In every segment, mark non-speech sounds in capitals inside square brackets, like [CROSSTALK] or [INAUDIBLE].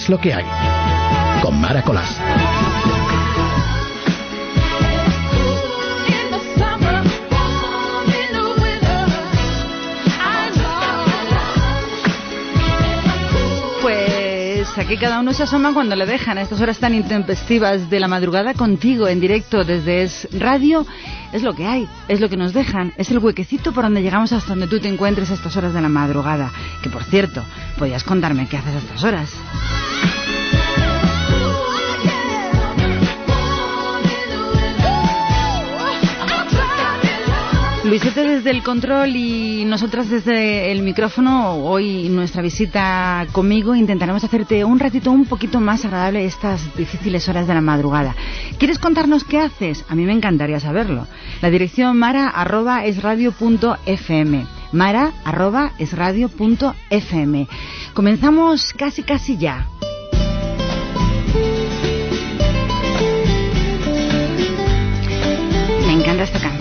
Es lo que hay. Con Mara Colás. Pues aquí cada uno se asoma cuando le dejan a estas horas tan intempestivas de la madrugada contigo en directo desde Es Radio. Es lo que hay, es lo que nos dejan, es el huequecito por donde llegamos hasta donde tú te encuentres a estas horas de la madrugada. Que por cierto, podías contarme qué haces a estas horas. Luisete desde el control y nosotras desde el micrófono, hoy nuestra visita conmigo, intentaremos hacerte un ratito un poquito más agradable estas difíciles horas de la madrugada. ¿Quieres contarnos qué haces? A mí me encantaría saberlo. La dirección mara arroba es radio punto fm. Mara arroba es radio punto fm. Comenzamos casi casi ya.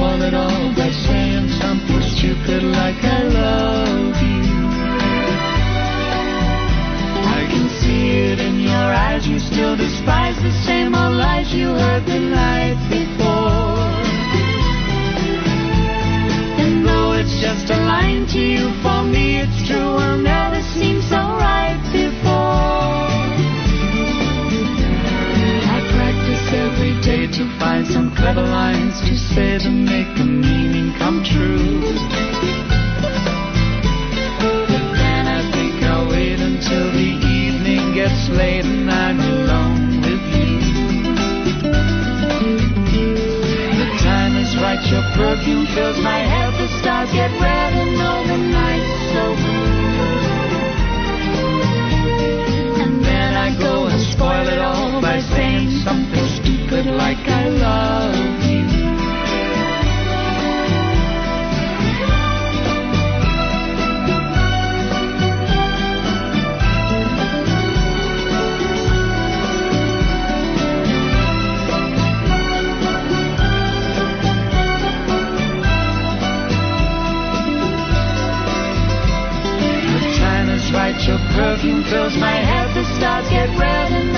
And go and all by saying something stupid like I love you. I can see it in your eyes, you still despise the same old lies you heard the night before. And though it's just a line to you, for me it's true, will never seem so right find some clever lines to say to make the meaning come true. But then I think I'll wait until the evening gets late and I'm alone with you. The time is right, your perfume fills my head, the stars get red and all the nights so blue. And then I go and spoil it all by saying something like I love you. The time is right, your perfume fills my head, the stars get red and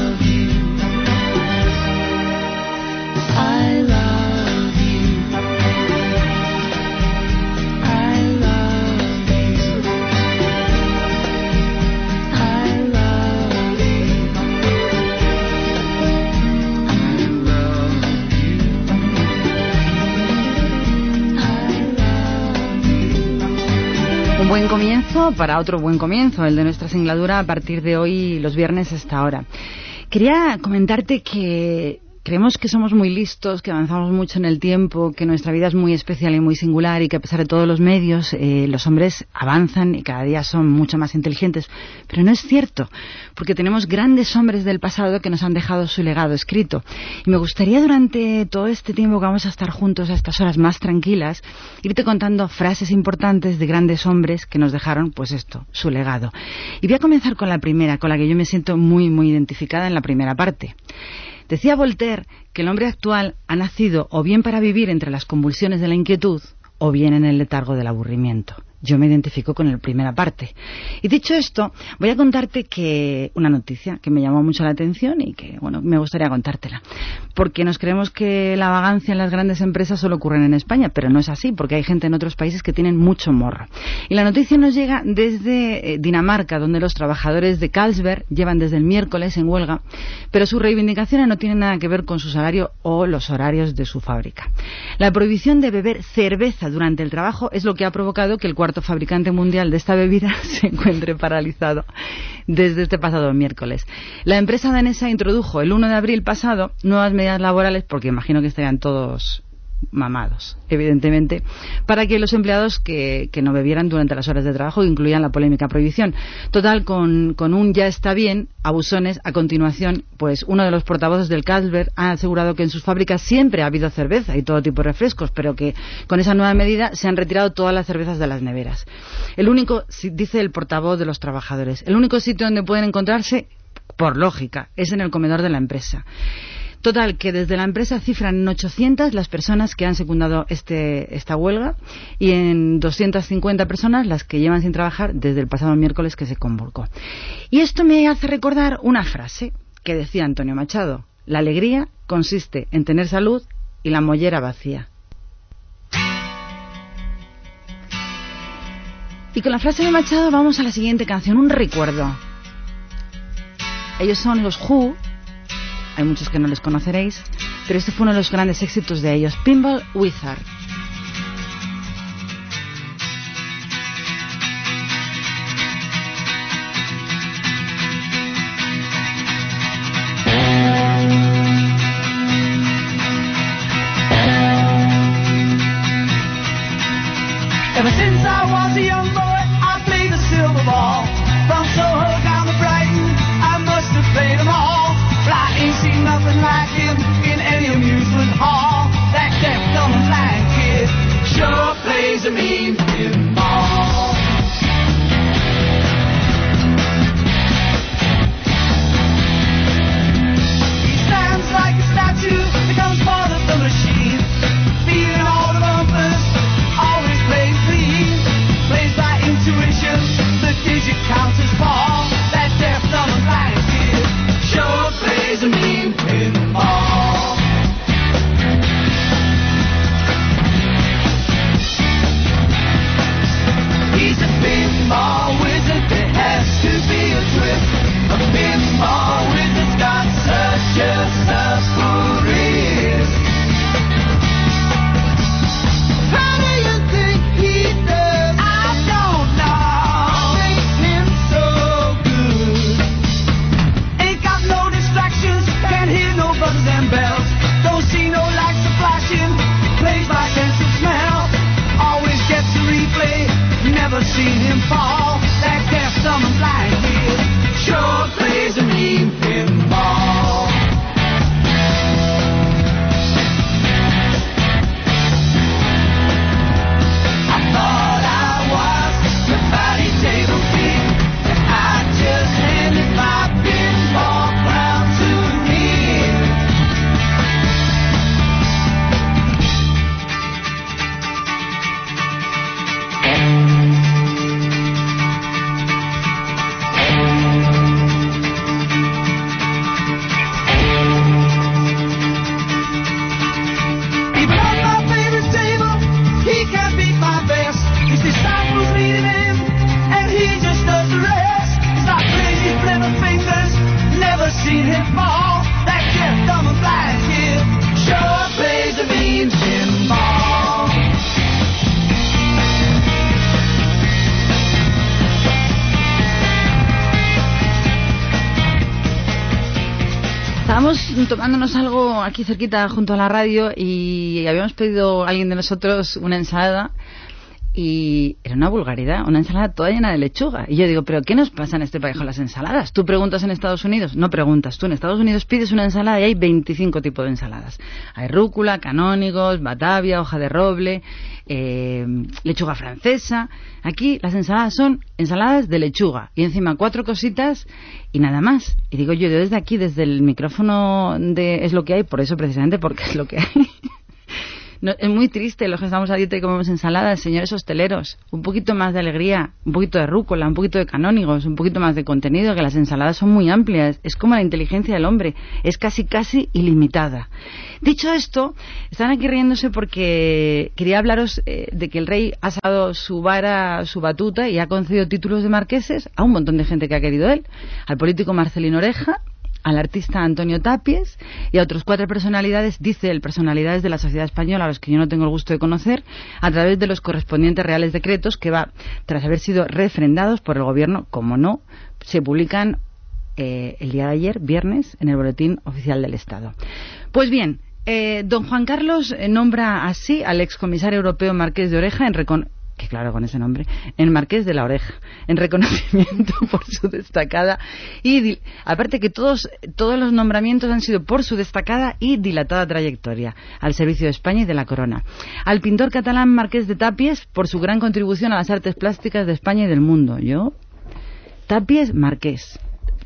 buen comienzo para otro buen comienzo, el de nuestra singladura a partir de hoy, los viernes hasta ahora. Quería comentarte que creemos que somos muy listos, que avanzamos mucho en el tiempo, que nuestra vida es muy especial y muy singular y que a pesar de todos los medios, eh, los hombres avanzan y cada día son mucho más inteligentes. Pero no es cierto, porque tenemos grandes hombres del pasado que nos han dejado su legado escrito. Y me gustaría durante todo este tiempo que vamos a estar juntos a estas horas más tranquilas, irte contando frases importantes de grandes hombres que nos dejaron, pues esto, su legado. Y voy a comenzar con la primera, con la que yo me siento muy, muy identificada en la primera parte. Decía Voltaire que el hombre actual ha nacido o bien para vivir entre las convulsiones de la inquietud o bien en el letargo del aburrimiento. Yo me identifico con la primera parte. Y dicho esto, voy a contarte que una noticia que me llamó mucho la atención y que, bueno, me gustaría contártela. Porque nos creemos que la vagancia en las grandes empresas solo ocurre en España, pero no es así, porque hay gente en otros países que tienen mucho morro. Y la noticia nos llega desde eh, Dinamarca, donde los trabajadores de Carlsberg llevan desde el miércoles en huelga, pero sus reivindicaciones no tienen nada que ver con su salario o los horarios de su fábrica. La prohibición de beber cerveza durante el trabajo es lo que ha provocado que el cuarto fabricante mundial de esta bebida [LAUGHS] se encuentre paralizado. desde este pasado miércoles. La empresa danesa introdujo el 1 de abril pasado nuevas medidas laborales, porque imagino que estarían todos mamados, evidentemente, para que los empleados que, no bebieran durante las horas de trabajo incluyan la polémica prohibición. Total, con, un ya está bien, abusones, a continuación, pues uno de los portavoces del Carlsberg ha asegurado que en sus fábricas siempre ha habido cerveza y todo tipo de refrescos, pero que con esa nueva medida se han retirado todas las cervezas de las neveras. El único, dice el portavoz de los trabajadores, el único sitio donde pueden encontrarse, por lógica, es en el comedor de la empresa. Total, que desde la empresa cifran en 800 las personas que han secundado este, esta huelga y en 250 personas las que llevan sin trabajar desde el pasado miércoles que se convocó. Y esto me hace recordar una frase que decía Antonio Machado. La alegría consiste en tener salud y la mollera vacía. Y con la frase de Machado vamos a la siguiente canción, un recuerdo. Ellos son los Who hay muchos que no les conoceréis, pero este fue uno de los grandes éxitos de ellos, Pinball Wizard. Tomándonos algo aquí cerquita junto a la radio y habíamos pedido a alguien de nosotros una ensalada y era una vulgaridad, una ensalada toda llena de lechuga. Y yo digo, ¿pero qué nos pasa en este país con las ensaladas? Tú preguntas en Estados Unidos, no preguntas, tú en Estados Unidos pides una ensalada y hay 25 tipos de ensaladas. Hay rúcula, canónigos, batavia, hoja de roble, eh, lechuga francesa. Aquí las ensaladas son ensaladas de lechuga y encima cuatro cositas y nada más. Y digo yo, desde aquí, desde el micrófono de Es lo que hay, por eso precisamente porque es lo que hay. [LAUGHS] es muy triste los que estamos a dieta y comemos ensaladas, señores hosteleros. Un poquito más de alegría, un poquito de rúcula, un poquito de canónigos, un poquito más de contenido, que las ensaladas son muy amplias. Es como la inteligencia del hombre, es casi casi ilimitada. Dicho esto, están aquí riéndose porque quería hablaros eh, de que el rey ha sacado su vara, su batuta y ha concedido títulos de marqueses a un montón de gente que ha querido él. Al político Marcelino Oreja, al artista Antonio Tapies y a otros cuatro personalidades, dice el personalidades de la sociedad española, a los que yo no tengo el gusto de conocer, a través de los correspondientes reales decretos que va, tras haber sido refrendados por el gobierno, como no, se publican eh, el día de ayer, viernes, en el Boletín Oficial del Estado. Pues bien, eh, don Juan Carlos eh, nombra así al excomisario europeo Marqués de Oreja en claro con ese nombre, en Marqués de la Oreja, en reconocimiento [LAUGHS] por su destacada y aparte que todos todos los nombramientos han sido por su destacada y dilatada trayectoria al servicio de España y de la corona. Al pintor catalán Marqués de Tapies por su gran contribución a las artes plásticas de España y del mundo. Yo Tapies Marqués.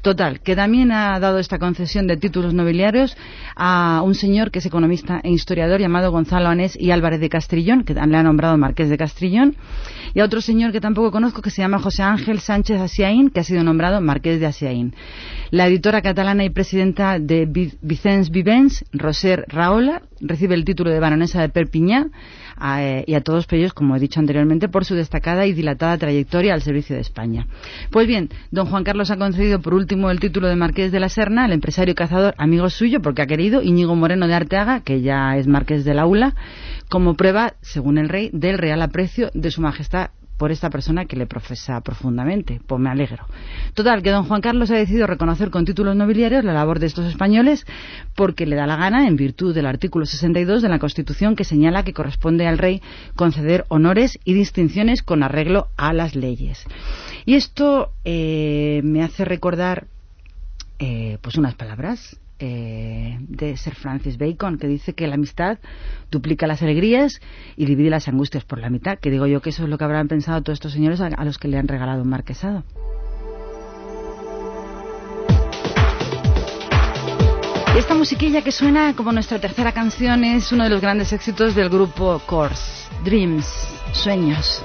Total, que también ha dado esta concesión de títulos nobiliarios a un señor que es economista e historiador llamado Gonzalo Anés y Álvarez de Castrillón, que le ha nombrado Marqués de Castrillón, y a otro señor que tampoco conozco que se llama José Ángel Sánchez Asiaín, que ha sido nombrado Marqués de Asiaín. La editora catalana y presidenta de Vicens Vivens, Roser Raola, recibe el título de baronesa de Perpiñá eh, y a todos ellos, como he dicho anteriormente, por su destacada y dilatada trayectoria al servicio de España. Pues bien, don Juan Carlos ha concedido por último el título de Marqués de la Serna al empresario cazador amigo suyo, porque ha querido, Íñigo Moreno de Arteaga, que ya es Marqués de la ULA, como prueba, según el rey, del real aprecio de su majestad por esta persona que le profesa profundamente. Pues me alegro. Total, que don Juan Carlos ha decidido reconocer con títulos nobiliarios la labor de estos españoles porque le da la gana en virtud del artículo 62 de la Constitución que señala que corresponde al rey conceder honores y distinciones con arreglo a las leyes. Y esto eh, me hace recordar eh, pues unas palabras eh, de Sir Francis Bacon, que dice que la amistad duplica las alegrías y divide las angustias por la mitad, que digo yo que eso es lo que habrán pensado todos estos señores a, los que le han regalado un marquesado. Esta musiquilla que suena como nuestra tercera canción es uno de los grandes éxitos del grupo Course, Dreams, Sueños.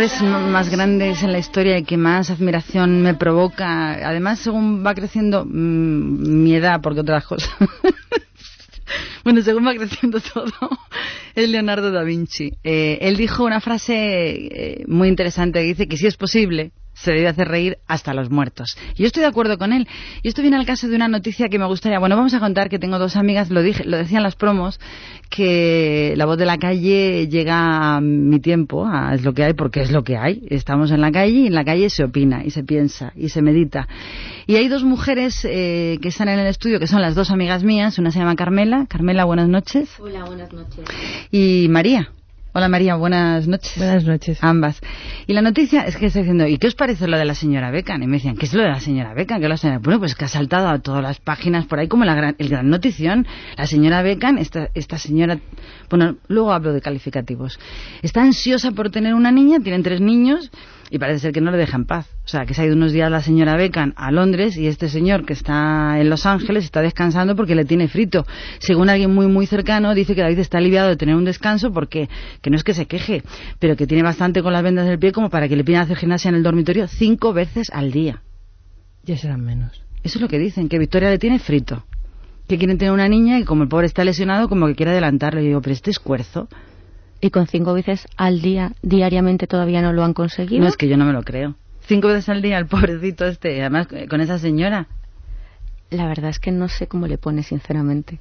Hombres más grandes en la historia y que más admiración me provoca, además según va creciendo mm, mi edad, porque otras cosas. [LAUGHS] bueno, según va creciendo todo, es Leonardo da Vinci. Eh, él dijo una frase eh, muy interesante dice que si es posible, se debe hacer reír hasta los muertos. Y yo estoy de acuerdo con él. Y esto viene al caso de una noticia que me gustaría. Bueno, vamos a contar que tengo dos amigas, lo, dije, lo decían las promos, que la voz de la calle llega a mi tiempo, a es lo que hay, porque es lo que hay. Estamos en la calle y en la calle se opina y se piensa y se medita. Y hay dos mujeres eh, que están en el estudio, que son las dos amigas mías. Una se llama Carmela. Carmela, buenas noches. Hola, buenas noches. Y María. Hola María, buenas noches. Buenas noches. Ambas. Y la noticia es que está diciendo, ¿y qué os parece lo de la señora Becan? Y me decían, ¿qué es lo de la señora Becan? ¿Qué la señora? Bueno, pues que ha saltado a todas las páginas por ahí como la gran, el gran notición. La señora Becan, esta, esta señora, bueno, luego hablo de calificativos. Está ansiosa por tener una niña, tienen tres niños y parece ser que no le deja en paz. O sea, que se ha ido unos días la señora Becan a Londres y este señor que está en Los Ángeles está descansando porque le tiene frito. Según alguien muy, muy cercano, dice que David está aliviado de tener un descanso porque, que no es que se queje, pero que tiene bastante con las vendas del pie como para que le pidan hacer gimnasia en el dormitorio cinco veces al día. Ya serán menos. Eso es lo que dicen, que Victoria le tiene frito. Que quieren tener una niña y como el pobre está lesionado, como que quiere adelantarle. Y digo, pero este esfuerzo. ¿Y con cinco veces al día, diariamente, todavía no lo han conseguido? No es que yo no me lo creo. Cinco veces al día el pobrecito este, además eh, con esa señora. La verdad es que no sé cómo le pone, sinceramente.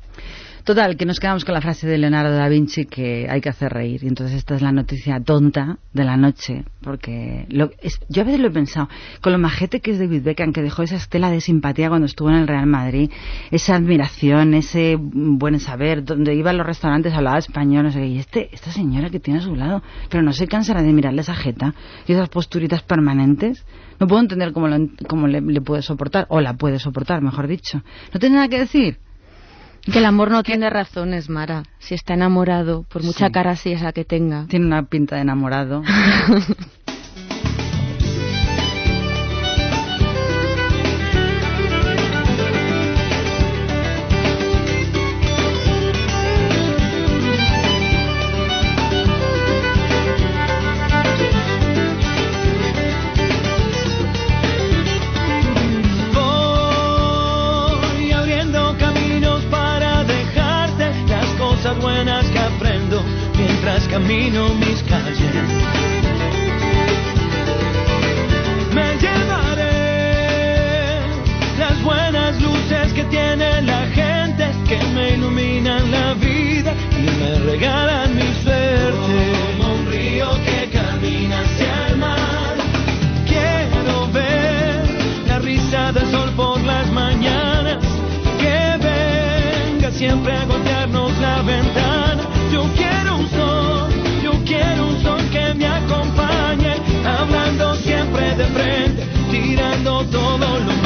Total, que nos quedamos con la frase de Leonardo da Vinci que hay que hacer reír. Y entonces esta es la noticia tonta de la noche. Porque lo, yo a veces lo he pensado, con lo majete que es David Beckham, que dejó esa estela de simpatía cuando estuvo en el Real Madrid, esa admiración, ese buen saber, donde iba a los restaurantes hablaba español, no sé. Y este, esta señora que tiene a su lado, pero no se cansará de mirarle esa jeta y esas posturitas permanentes. No puedo entender cómo, lo cómo le, le puede soportar, o la puede soportar, mejor dicho. ¿No tiene nada que decir? Que el amor no tiene razones, Mara. Si está enamorado, por mucha Sí. cara así esa que tenga. Tiene una pinta de enamorado. [LAUGHS] camino mis calles. Me llevaré las buenas luces que tiene la gente que me iluminan la vida y me regalan mi suerte. Como un río que camina hacia el mar. Quiero ver la risa del sol por las mañanas. Que venga siempre a golpearnos tirando todo lo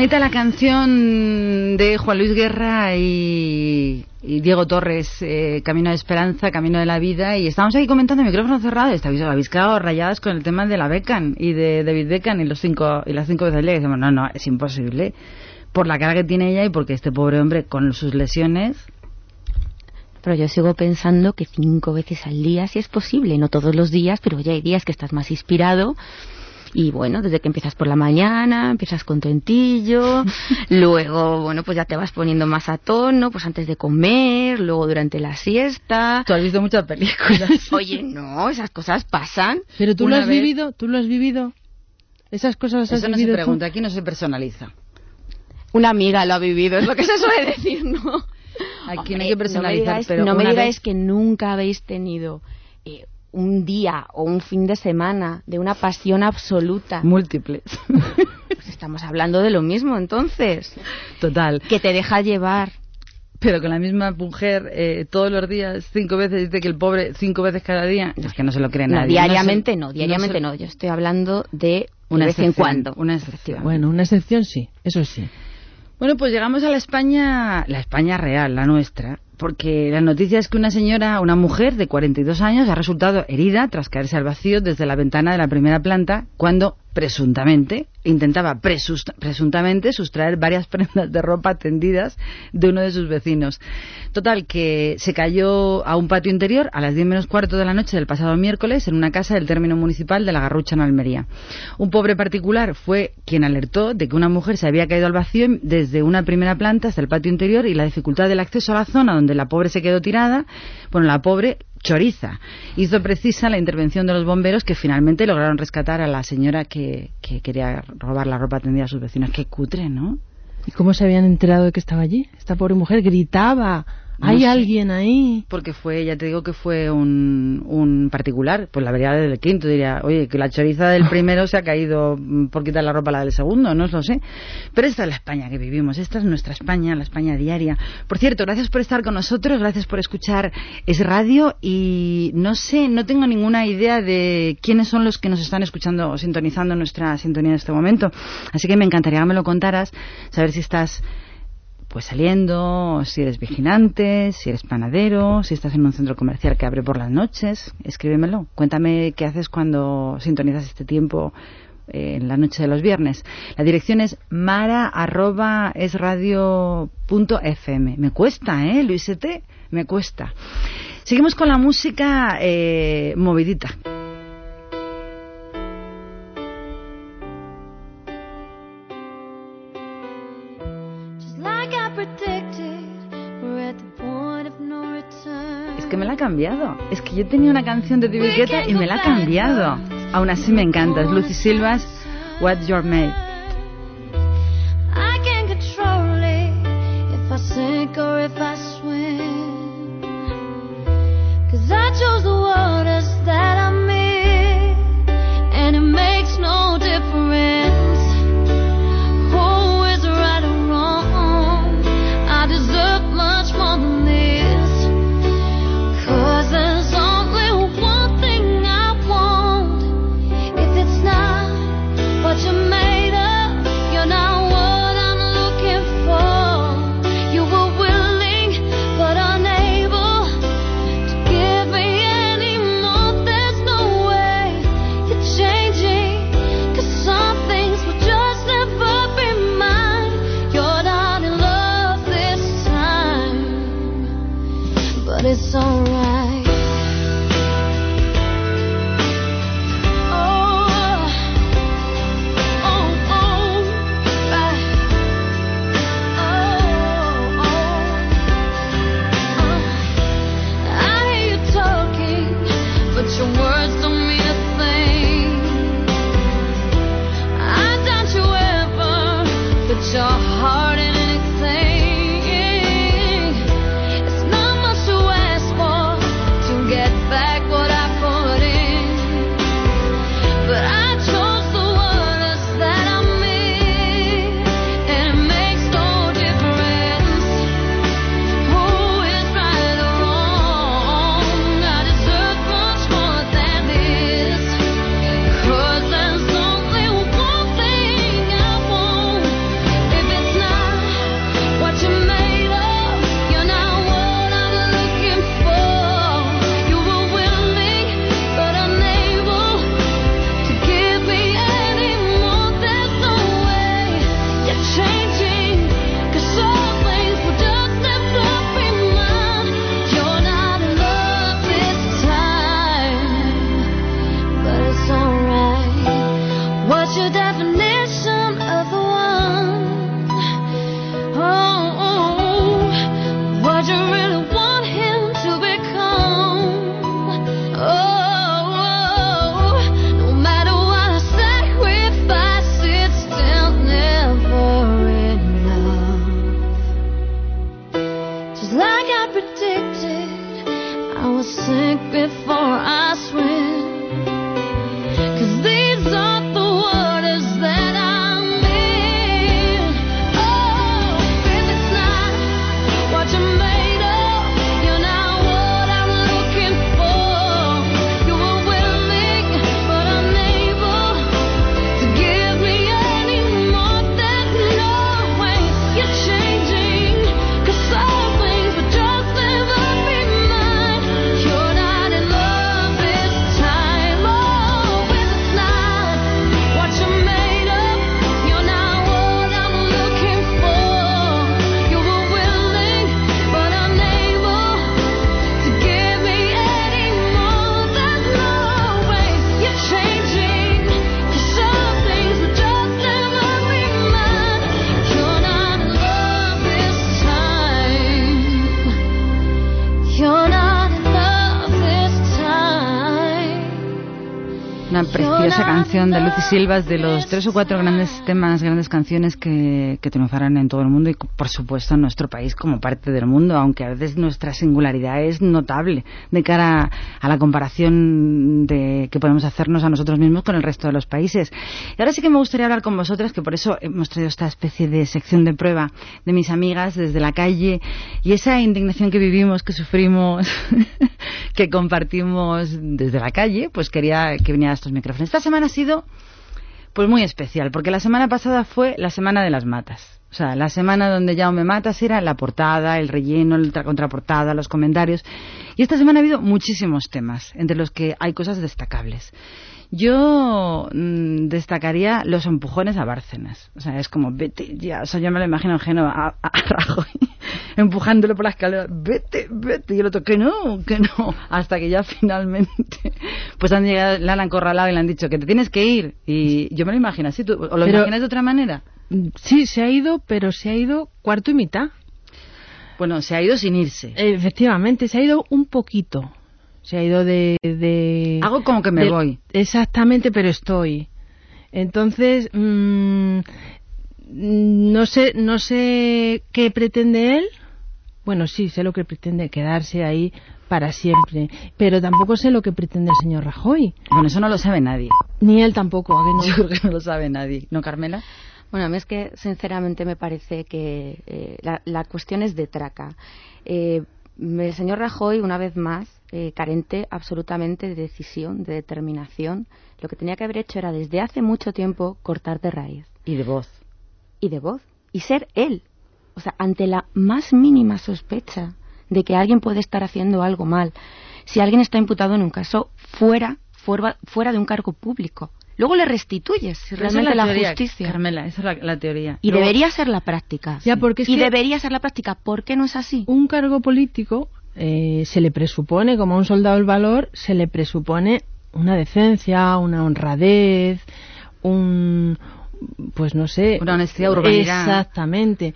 Bonita la canción de Juan Luis Guerra y, Diego Torres, eh, Camino de Esperanza, Camino de la Vida. Y estamos aquí comentando, micrófono cerrado, habéis, habéis quedado rayadas con el tema de la Beckham y de David Beckham y, los cinco, y las cinco veces. Y decimos, no, no, es imposible. Por la cara que tiene ella y porque este pobre hombre con sus lesiones Pero yo sigo pensando que cinco veces al día sí es posible, no todos los días, pero ya hay días que estás más inspirado. Y bueno, desde que empiezas por la mañana, empiezas contentillo, [LAUGHS] luego, bueno, pues ya te vas poniendo más a tono, pues antes de comer, luego durante la siesta. Tú has visto muchas películas. [LAUGHS] Oye, no, esas cosas pasan. Pero tú Una lo has vez- vivido, tú lo has vivido. Esas cosas las has Eso no se tú? pregunta, aquí no se personaliza. Una amiga lo ha vivido, es lo que se suele decir, ¿no? Aquí no Hombre, hay que personalizar, no me digáis, pero no me una digáis vez- que nunca habéis tenido eh, un día o un fin de semana de una pasión absoluta. Múltiples. Pues estamos hablando de lo mismo, entonces. Total. Que te deja llevar. Pero con la misma mujer eh, todos los días, cinco veces, dice que el pobre cinco veces cada día, es que no se lo cree No, nadie. diariamente se- no, diariamente se- no, Yo estoy hablando de Una de vez en excepción, cuando. Una excepción. Bueno, una excepción sí, eso sí. Bueno, pues llegamos a la España, la España real, la nuestra, porque la noticia es que una señora, una mujer de 42 años, ha resultado herida tras caerse al vacío desde la ventana de la primera planta cuando, presuntamente, intentaba presuntamente sustraer varias [LAUGHS] prendas de ropa tendidas de uno de sus vecinos. Total, que se cayó a un patio interior a las 10 menos cuarto de la noche del pasado miércoles en una casa del término municipal de La Garrucha en Almería. Un pobre particular fue quien alertó de que una mujer se había caído al vacío desde una primera planta hasta el patio interior y la dificultad del acceso a la zona donde la pobre se quedó tirada, bueno, la pobre choriza. Hizo precisa la intervención de los bomberos que finalmente lograron rescatar a la señora que, que quería robar la ropa tendida a sus vecinos. Qué cutre, ¿no? ¿Y cómo se habían enterado de que estaba allí? Esta pobre mujer gritaba. No Hay sé. alguien ahí. Porque fue, ya te digo que fue un, un particular, pues la vería del quinto, diría, oye, que la choriza del [LAUGHS] primero se ha caído por quitar la ropa a la del segundo, no lo sé. Pero esta es la España que vivimos, esta es nuestra España, la España diaria. Por cierto, gracias por estar con nosotros, gracias por escuchar Es Radio y no sé, no tengo ninguna idea de quiénes son los que nos están escuchando o sintonizando nuestra sintonía en este momento. Así que me encantaría que me lo contaras, saber si estás pues saliendo, si eres vigilante, si eres panadero, si estás en un centro comercial que abre por las noches, escríbemelo. Cuéntame qué haces cuando sintonizas este tiempo eh, en la noche de los viernes. La dirección es mara.esradio.fm. Me cuesta, ¿eh, Luisete? Me cuesta. Seguimos con la música eh, movidita. Que me la ha cambiado. Es que yo tenía una canción de Guetta y me la ha cambiado. Aún así me encanta. Es Lucy Silvas, What's Your Made. I can control it canción de Lucy Silva, es de los tres o cuatro grandes temas, grandes canciones que, que triunfarán en todo el mundo y, por supuesto, en nuestro país como parte del mundo, aunque a veces nuestra singularidad es notable de cara a la comparación de, que podemos hacernos a nosotros mismos con el resto de los países. Y ahora sí que me gustaría hablar con vosotras, que por eso hemos traído esta especie de sección de prueba de mis amigas desde la calle y esa indignación que vivimos, que sufrimos, [LAUGHS] que compartimos desde la calle, pues quería que viniera a estos micrófonos. Esta semana ha sido pues muy especial, porque la semana pasada fue la semana de las matas. O sea, la semana donde Jaume Matas era la portada, el relleno, la contraportada, los comentarios. Y esta semana ha habido muchísimos temas, entre los que hay cosas destacables. Yo mm, destacaría los empujones a Bárcenas. O sea, es como, vete ya. O sea, yo me lo imagino en Génova a, a [LAUGHS] Rajoy empujándolo por la escalera, vete, vete. Y el otro, que no, que no. Hasta que ya finalmente, [LAUGHS] pues han llegado, le han acorralado y le han dicho que te tienes que ir. Y yo me lo imagino así. ¿Tú, ¿O lo Pero- imaginas de otra manera? Sí, se ha ido, pero se ha ido cuarto y mitad. Bueno, se ha ido sin irse. Efectivamente, se ha ido un poquito. Se ha ido de... de Hago como que me de- voy. Exactamente, pero estoy. Entonces, mm, no sé, no sé qué pretende él. Bueno, sí, sé lo que pretende, quedarse ahí para siempre. Pero tampoco sé lo que pretende el señor Rajoy. Bueno, eso no lo sabe nadie. Ni él tampoco. ¿a que no? [LAUGHS] Yo creo que no lo sabe nadie. ¿No, Carmela? Bueno, a mí es que sinceramente me parece que eh, la, la cuestión es de traca. Eh, el señor Rajoy, una vez más, eh, carente absolutamente de decisión, de determinación, lo que tenía que haber hecho era desde hace mucho tiempo cortar de raíz Y de voz. y de voz y ser él. O sea, ante la más mínima sospecha de que alguien puede estar haciendo algo mal, si alguien está imputado en un caso fuera, fuera, fuera de un cargo público, luego le restituyes si es realmente la, teoría, justicia. Carmela, esa es la, la teoría. Y Luego- debería ser la práctica. Ya, porque es y que- debería ser la práctica. ¿Por qué no es así? un cargo político eh, se le presupone, como a un soldado del valor, se le presupone una decencia, una honradez, un, pues no sé. Una honestidad, urbanidad. Exactamente.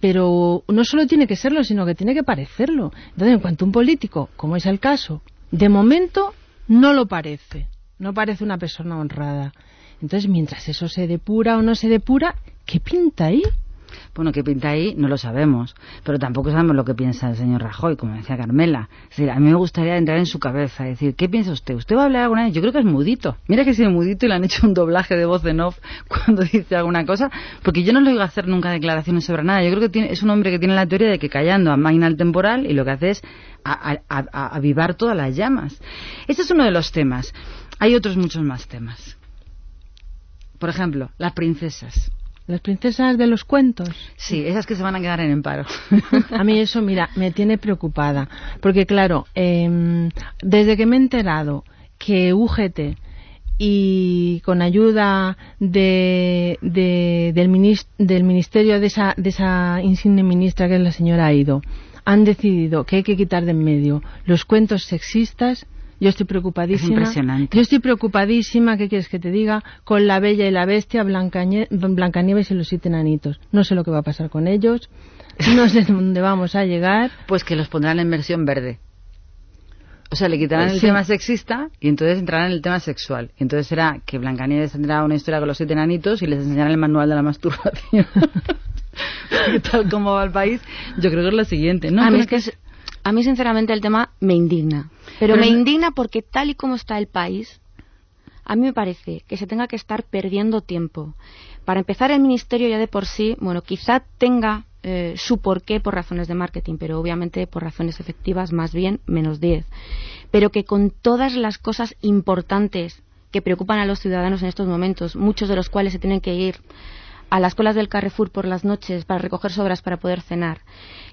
Pero no solo tiene que serlo, sino que tiene que parecerlo. Entonces, en cuanto a un político, como es el caso, de momento no lo parece. No parece una persona honrada. Entonces, mientras eso se depura o no se depura, ¿qué pinta ahí? Bueno, qué pinta ahí no lo sabemos, pero tampoco sabemos lo que piensa el señor Rajoy, como decía Carmela. Es decir, a mí me gustaría entrar en su cabeza y decir, ¿qué piensa usted? ¿Usted va a hablar alguna vez? Yo creo que es mudito. Mira que es mudito y le han hecho un doblaje de voz en off [LAUGHS] cuando dice alguna cosa, porque yo no le oigo hacer nunca declaraciones sobre nada. Yo creo que tiene- es un hombre que tiene la teoría de que callando amaina el temporal y lo que hace es a- avivar todas las llamas. Este es uno de los temas. Hay otros muchos más temas. Por ejemplo, las princesas. Las princesas de los cuentos. Sí, esas que se van a quedar en paro. A mí eso, mira, me tiene preocupada. Porque, claro, em, desde que me he enterado que UGT y con ayuda de, de- del, minis- del ministerio de esa, de esa insigne ministra que es la señora Aido, han decidido que hay que quitar de en medio los cuentos sexistas, Yo estoy preocupadísima. Es impresionante. Yo estoy preocupadísima, ¿qué quieres que te diga? Con la Bella y la Bestia, Blancanieves y los siete enanitos. No sé lo que va a pasar con ellos. No sé dónde vamos a llegar. [LAUGHS] Pues que los pondrán en versión verde. O sea, le quitarán el sí. tema sexista y entonces entrarán en el tema sexual. Y entonces será que Blancanieves tendrá una historia con los siete enanitos y les enseñarán el manual de la masturbación. [LAUGHS] [LAUGHS] Tal como va el país, yo creo que es lo siguiente. No, a, mí es que es- a mí, sinceramente, el tema me indigna. Pero, Pero me indigna porque, tal y como está el país, a mí me parece que se tenga que estar perdiendo tiempo. Para empezar, el Ministerio ya de por sí, bueno, quizá tenga eh, su porqué por razones de marketing, pero obviamente por razones efectivas, más bien menos 10. Pero que con todas las cosas importantes que preocupan a los ciudadanos en estos momentos, muchos de los cuales se tienen que ir a las colas del Carrefour por las noches para recoger sobras para poder cenar,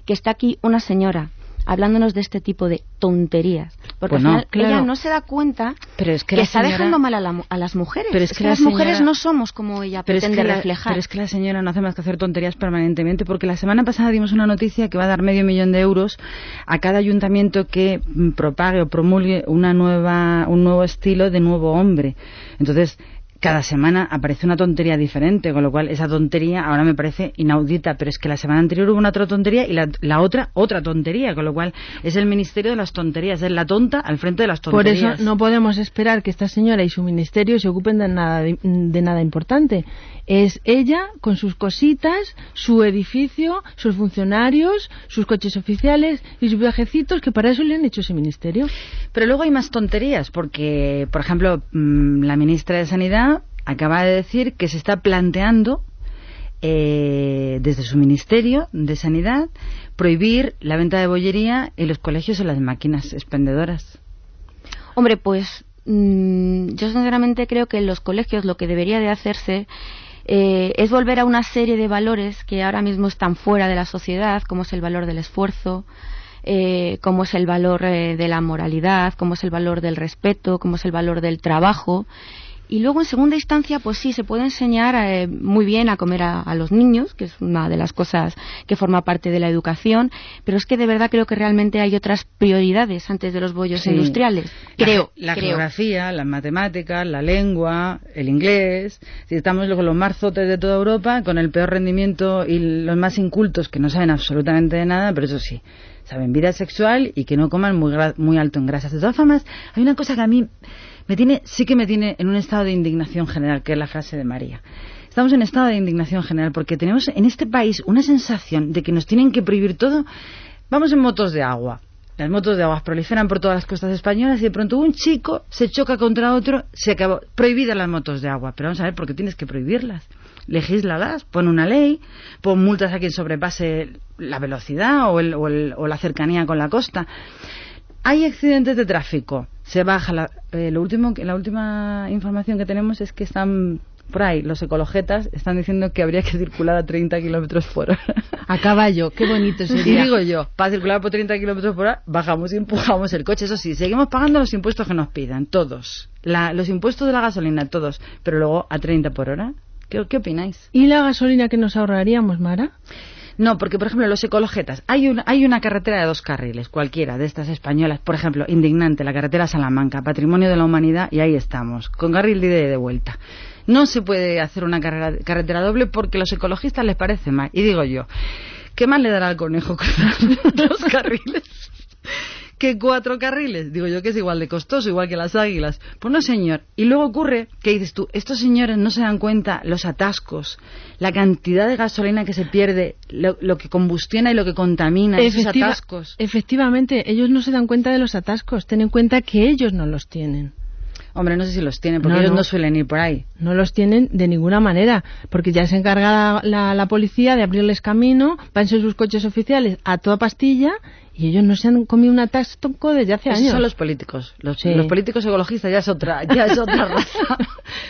que está aquí una señora hablándonos de este tipo de tonterías. Porque Bueno, al final claro. ella no se da cuenta Pero es que está dejando mal a, la a las mujeres. Pero es que la las mujeres no somos como ella Pero es, pretende que la, reflejar. pero es que la señora no hace más que hacer tonterías permanentemente, porque la semana pasada dimos una noticia que va a dar medio millón de euros a cada ayuntamiento que mm, propague o promulgue una nueva, un nuevo estilo de nuevo hombre. Entonces, cada semana aparece una tontería diferente, con lo cual esa tontería ahora me parece inaudita, pero es que la semana anterior hubo una otra tontería y la, la otra otra tontería, con lo cual es el ministerio de las tonterías, es la tonta al frente de las Por tonterías. eso no podemos esperar que esta señora y su ministerio se ocupen de nada, de nada importante. Es ella con sus cositas, su edificio, sus funcionarios, sus coches oficiales y sus viajecitos, que para eso le han hecho ese ministerio. Pero luego hay más tonterías, porque, por ejemplo, mm, la ministra de Sanidad acaba de decir que se está planteando, eh, desde su ministerio de Sanidad, prohibir la venta de bollería en los colegios en las máquinas expendedoras. Hombre, pues mm, yo sinceramente creo que en los colegios lo que debería de hacerse eh, es volver a una serie de valores que ahora mismo están fuera de la sociedad, como es el valor del esfuerzo, eh, como es el valor eh, de la moralidad, como es el valor del respeto, como es el valor del trabajo. Y luego, en segunda instancia, pues sí, se puede enseñar eh, muy bien a comer a, a los niños, que es una de las cosas que forma parte de la educación, pero es que de verdad creo que realmente hay otras prioridades antes de los bollos Sí. industriales. Creo, La, creo. geografía, las matemáticas, la lengua, el inglés. Si estamos con los más zotes de toda Europa, con el peor rendimiento y los más incultos que no saben absolutamente de nada, pero eso sí, saben vida sexual y que no coman muy, muy alto en grasas. De todas formas, hay una cosa que a mí me tiene, sí que me tiene en un estado de indignación general, que es la frase de María. Estamos en estado de indignación general porque tenemos en este país una sensación de que nos tienen que prohibir todo. Vamos en motos de agua. Las motos de agua proliferan por todas las costas españolas y de pronto un chico se choca contra otro, se acabó. Prohibidas las motos de agua. Pero vamos a ver, ¿por qué tienes que prohibirlas? Legíslalas, pon una ley, pon multas a quien sobrepase la velocidad o, el- o el- o la cercanía con la costa. Hay accidentes de tráfico, se baja. La, eh, lo último, que- la última información que tenemos es que están por ahí, los ecologetas están diciendo que habría que circular a 30 kilómetros por hora. A caballo, qué bonito [LAUGHS] Y sería. digo yo, para circular por 30 kilómetros por hora, bajamos y empujamos el coche. Eso sí, seguimos pagando los impuestos que nos pidan, todos. La- los impuestos de la gasolina, todos. Pero luego a 30 por hora. ¿Qué, qué opináis? ¿Y la gasolina que nos ahorraríamos, Mara? No, porque por ejemplo los ecologetas, hay una, hay una carretera de dos carriles, cualquiera de estas españolas, por ejemplo, indignante, la carretera Salamanca, patrimonio de la humanidad, y ahí estamos, con carril de ida y de vuelta. No se puede hacer una carrera- carretera doble porque a los ecologistas les parece mal. Y digo yo, ¿qué más le dará al conejo [LAUGHS] cruzar dos carriles? Que cuatro carriles. Digo yo que es igual de costoso, igual que las águilas. Pues no, señor. Y luego ocurre que dices tú, estos señores no se dan cuenta los atascos, la cantidad de gasolina que se pierde, lo, lo que combustiona y lo que contamina, esos Efectiva- atascos. Efectivamente, ellos no se dan cuenta de los atascos. Ten en cuenta que ellos no los tienen. Hombre, no sé si los tienen, porque No, ellos no. no suelen ir por ahí. No los tienen de ninguna manera, porque ya se encarga la, la- la policía de abrirles camino, van en sus coches oficiales a toda pastilla y ellos no se han comido un atasco desde hace Esos años. son los políticos. Los, Sí. los políticos ecologistas ya es otra, ya es otra [LAUGHS] raza.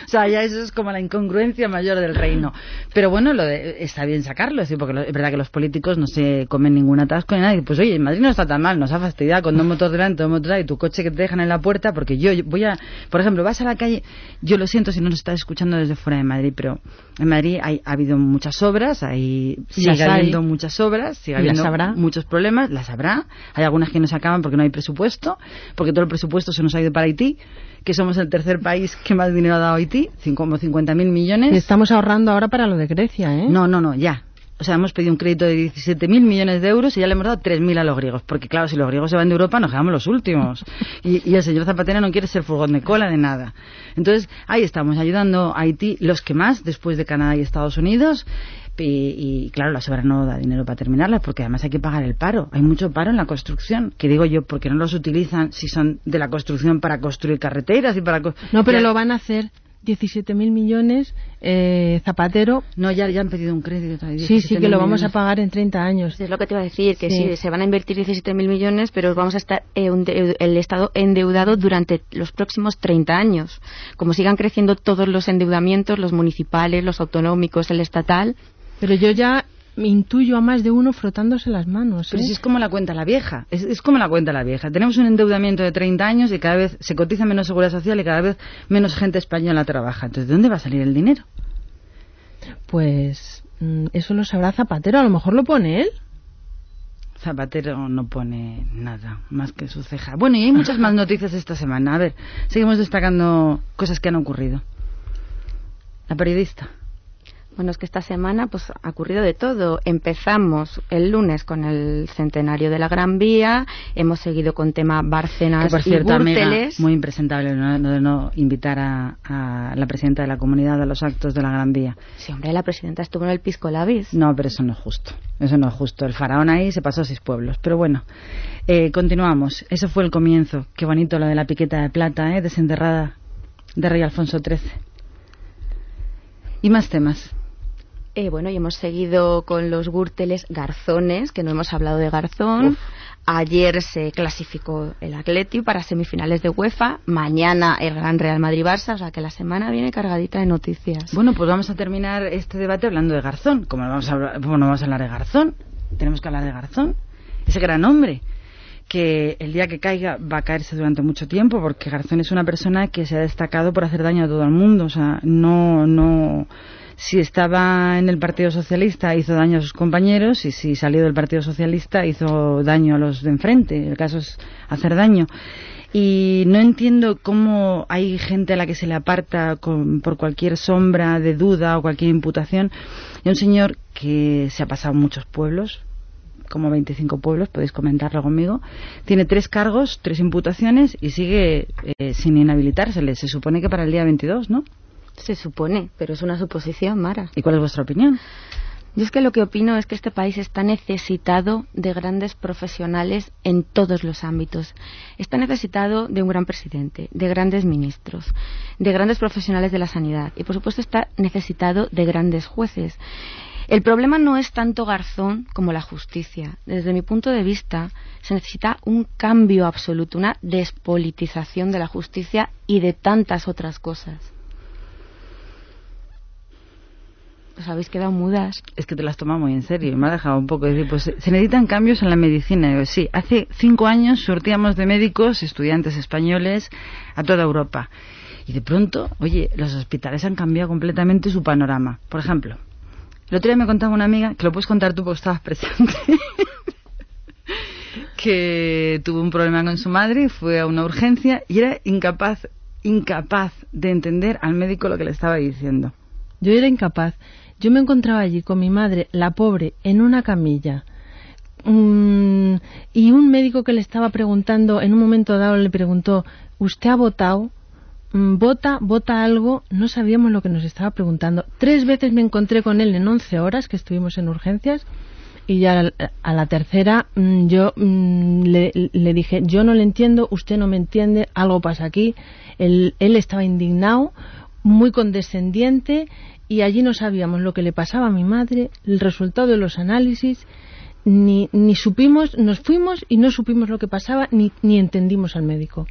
o sea, ya eso es como la incongruencia mayor del reino. Pero bueno, lo de, está bien sacarlo, sí, porque lo- es verdad que los políticos no se comen ningún atasco ni nada. Pues oye, en Madrid no está tan mal, nos ha fastidiado con dos motos delante, dos motos atrás y tu coche que te dejan en la puerta, porque yo voy a, por ejemplo, vas a la calle, yo lo siento si no nos estás escuchando desde fuera de Madrid, pero en Madrid hay, ha habido muchas obras, hay, sigue habiendo muchas obras, sigue habiendo muchos problemas, las habrá, Hay algunas que no se acaban porque no hay presupuesto, porque todo el presupuesto se nos ha ido para Haití, que somos el tercer país que más dinero ha dado a Haití, como 50.000 millones. Y estamos ahorrando ahora para lo de Grecia, ¿eh? No, no, no, ya. O sea, hemos pedido un crédito de 17.000 millones de euros y ya le hemos dado 3.000 a los griegos. Porque, claro, si los griegos se van de Europa, nos quedamos los últimos. Y, y el señor Zapatero no quiere ser furgón de cola de nada. Entonces, ahí estamos, ayudando a Haití, los que más, después de Canadá y Estados Unidos. Y, y, claro, la sobra no da dinero para terminarlas, porque además hay que pagar el paro. Hay mucho paro en la construcción. Que digo yo, porque no los utilizan si son de la construcción para construir carreteras y para... No, pero Ya- lo van a hacer 17.000 millones eh, Zapatero. No, ya, ya han pedido un crédito. Sí, sí, 17.000 que lo vamos a pagar en 30 años. Es lo que te iba a decir, que sí, Sí. se van a invertir 17.000 millones, pero vamos a estar eh, un de- el Estado endeudado durante los próximos 30 años. Como sigan creciendo todos los endeudamientos, los municipales, los autonómicos, el estatal, Pero yo ya me intuyo a más de uno frotándose las manos. Pero ¿eh? si es como la cuenta la vieja, es, es como la cuenta la vieja. Tenemos un endeudamiento de 30 años y cada vez se cotiza menos seguridad social y cada vez menos gente española trabaja. Entonces, ¿de dónde va a salir el dinero? Pues mm, eso lo sabrá Zapatero, a lo mejor lo pone él. Zapatero no pone nada más que su ceja. Bueno, y hay muchas más noticias esta semana. A ver, seguimos destacando cosas que han ocurrido. La periodista. Bueno, es que esta semana pues ha ocurrido de todo. Empezamos el lunes con el centenario de la Gran Vía, hemos seguido con tema Bárcenas Que por y cierto, amiga, Gürteles. muy impresentable no, no, no invitar a, a la presidenta de la comunidad a los actos de la Gran Vía. Sí, hombre, la presidenta estuvo en el Pisco Labis. No, pero eso no es justo. Eso no es justo. El faraón ahí se pasó a seis pueblos. Pero bueno, eh, continuamos. Eso fue el comienzo. Qué bonito lo de la piqueta de plata, ¿eh? Desenterrada de Rey Alfonso XIII. Y más temas. Eh, bueno, y hemos seguido con los Gürteles Garzones, que no hemos hablado de Garzón. Ayer se clasificó el Atleti para semifinales de UEFA. Mañana el Gran Real Madrid-Barça, o sea que la semana viene cargadita de noticias. Bueno, pues vamos a terminar este debate hablando de Garzón. Como no vamos a hablar, bueno, vamos a hablar de Garzón, tenemos que hablar de Garzón. Ese gran hombre que el día que caiga va a caerse durante mucho tiempo porque Garzón es una persona que se ha destacado por hacer daño a todo el mundo. O sea, no, no. Si estaba en el Partido Socialista hizo daño a sus compañeros y si salió del Partido Socialista hizo daño a los de enfrente. El caso es hacer daño. Y no entiendo cómo hay gente a la que se le aparta con- por cualquier sombra de duda o cualquier imputación. Y un señor que se ha pasado muchos pueblos, como 25 pueblos, podéis comentarlo conmigo. Tiene tres cargos, tres imputaciones y sigue eh, sin inhabilitársele. Se supone que para el día 22, ¿no? Se supone, pero es una suposición, Mara. ¿Y cuál es vuestra opinión? Yo es que lo que opino es que este país está necesitado de grandes profesionales en todos los ámbitos. Está necesitado de un gran presidente, de grandes ministros, de grandes profesionales de la sanidad y, por supuesto, está necesitado de grandes jueces. El problema no es tanto Garzón como la justicia. Desde mi punto de vista, se necesita un cambio absoluto, una despolitización de la justicia y de tantas otras cosas. Os habéis quedado mudas. Es que te las tomas muy en serio. Me ha dejado un poco decir, pues se necesitan cambios en la medicina. Digo, sí, hace cinco años surtíamos de médicos, estudiantes españoles, a toda Europa. Y de pronto, oye, los hospitales han cambiado completamente su panorama. Por ejemplo, el otro día me contaba una amiga, que lo puedes contar tú porque estabas presente, [LAUGHS] que tuvo un problema con su madre, fue a una urgencia y era incapaz, incapaz de entender al médico lo que le estaba diciendo. Yo era incapaz. Yo me encontraba allí con mi madre, la pobre, en una camilla. Mm, y un médico que le estaba preguntando, en un momento dado le preguntó, ¿usted ha votado? Mm, ¿Vota? ¿Vota algo? No sabíamos lo que nos estaba preguntando. Tres veces me encontré con él en 11 horas que estuvimos en urgencias y ya a la, tercera mm, yo le, le dije, yo no le entiendo, usted no me entiende, algo pasa aquí. Él, él estaba indignado, muy condescendiente y allí no sabíamos lo que le pasaba a mi madre, el resultado de los análisis, ni, ni supimos, nos fuimos y no supimos lo que pasaba ni, ni entendimos al médico.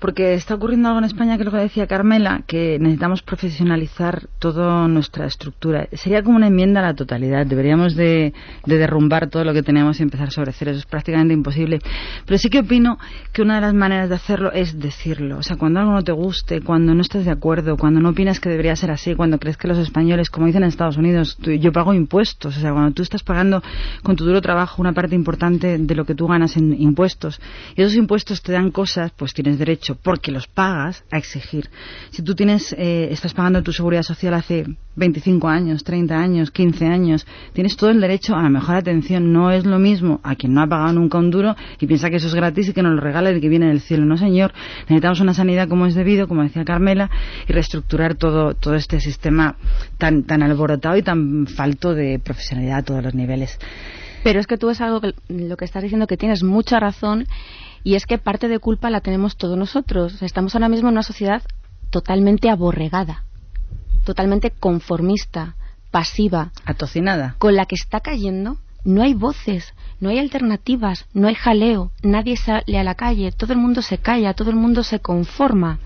Porque está ocurriendo algo en España, que lo que decía Carmela, que necesitamos profesionalizar toda nuestra estructura. Sería como una enmienda a la totalidad. Deberíamos de, de derrumbar todo lo que tenemos y empezar sobre cero. Eso es prácticamente imposible. Pero sí que opino que una de las maneras de hacerlo es decirlo. O sea, cuando algo no te guste, cuando no estás de acuerdo, cuando no opinas que debería ser así, cuando crees que los españoles, como dicen en Estados Unidos, tú- yo pago impuestos. O sea, cuando tú estás pagando con tu duro trabajo una parte importante de lo que tú ganas en impuestos y esos impuestos te dan cosas, pues tienes derecho, porque los pagas, a exigir. Si tú tienes, eh, estás pagando tu seguridad social hace 25 años, 30 años, 15 años, tienes todo el derecho a la mejor atención. No es lo mismo a quien no ha pagado nunca un duro y piensa que eso es gratis y que nos lo regala el que viene del cielo. No, señor. Necesitamos una sanidad como es debido, como decía Carmela, y reestructurar todo, todo este sistema tan, tan alborotado y tan falto de profesionalidad a todos los niveles. Pero es que tú es algo que lo que estás diciendo que tienes mucha razón y es que parte de culpa la tenemos todos nosotros. Estamos ahora mismo en una sociedad totalmente aborregada, totalmente conformista, pasiva, Atocinada. con la que está cayendo. No hay voces, no hay alternativas, no hay jaleo, nadie sale a la calle, todo el mundo se calla, todo el mundo se conforma.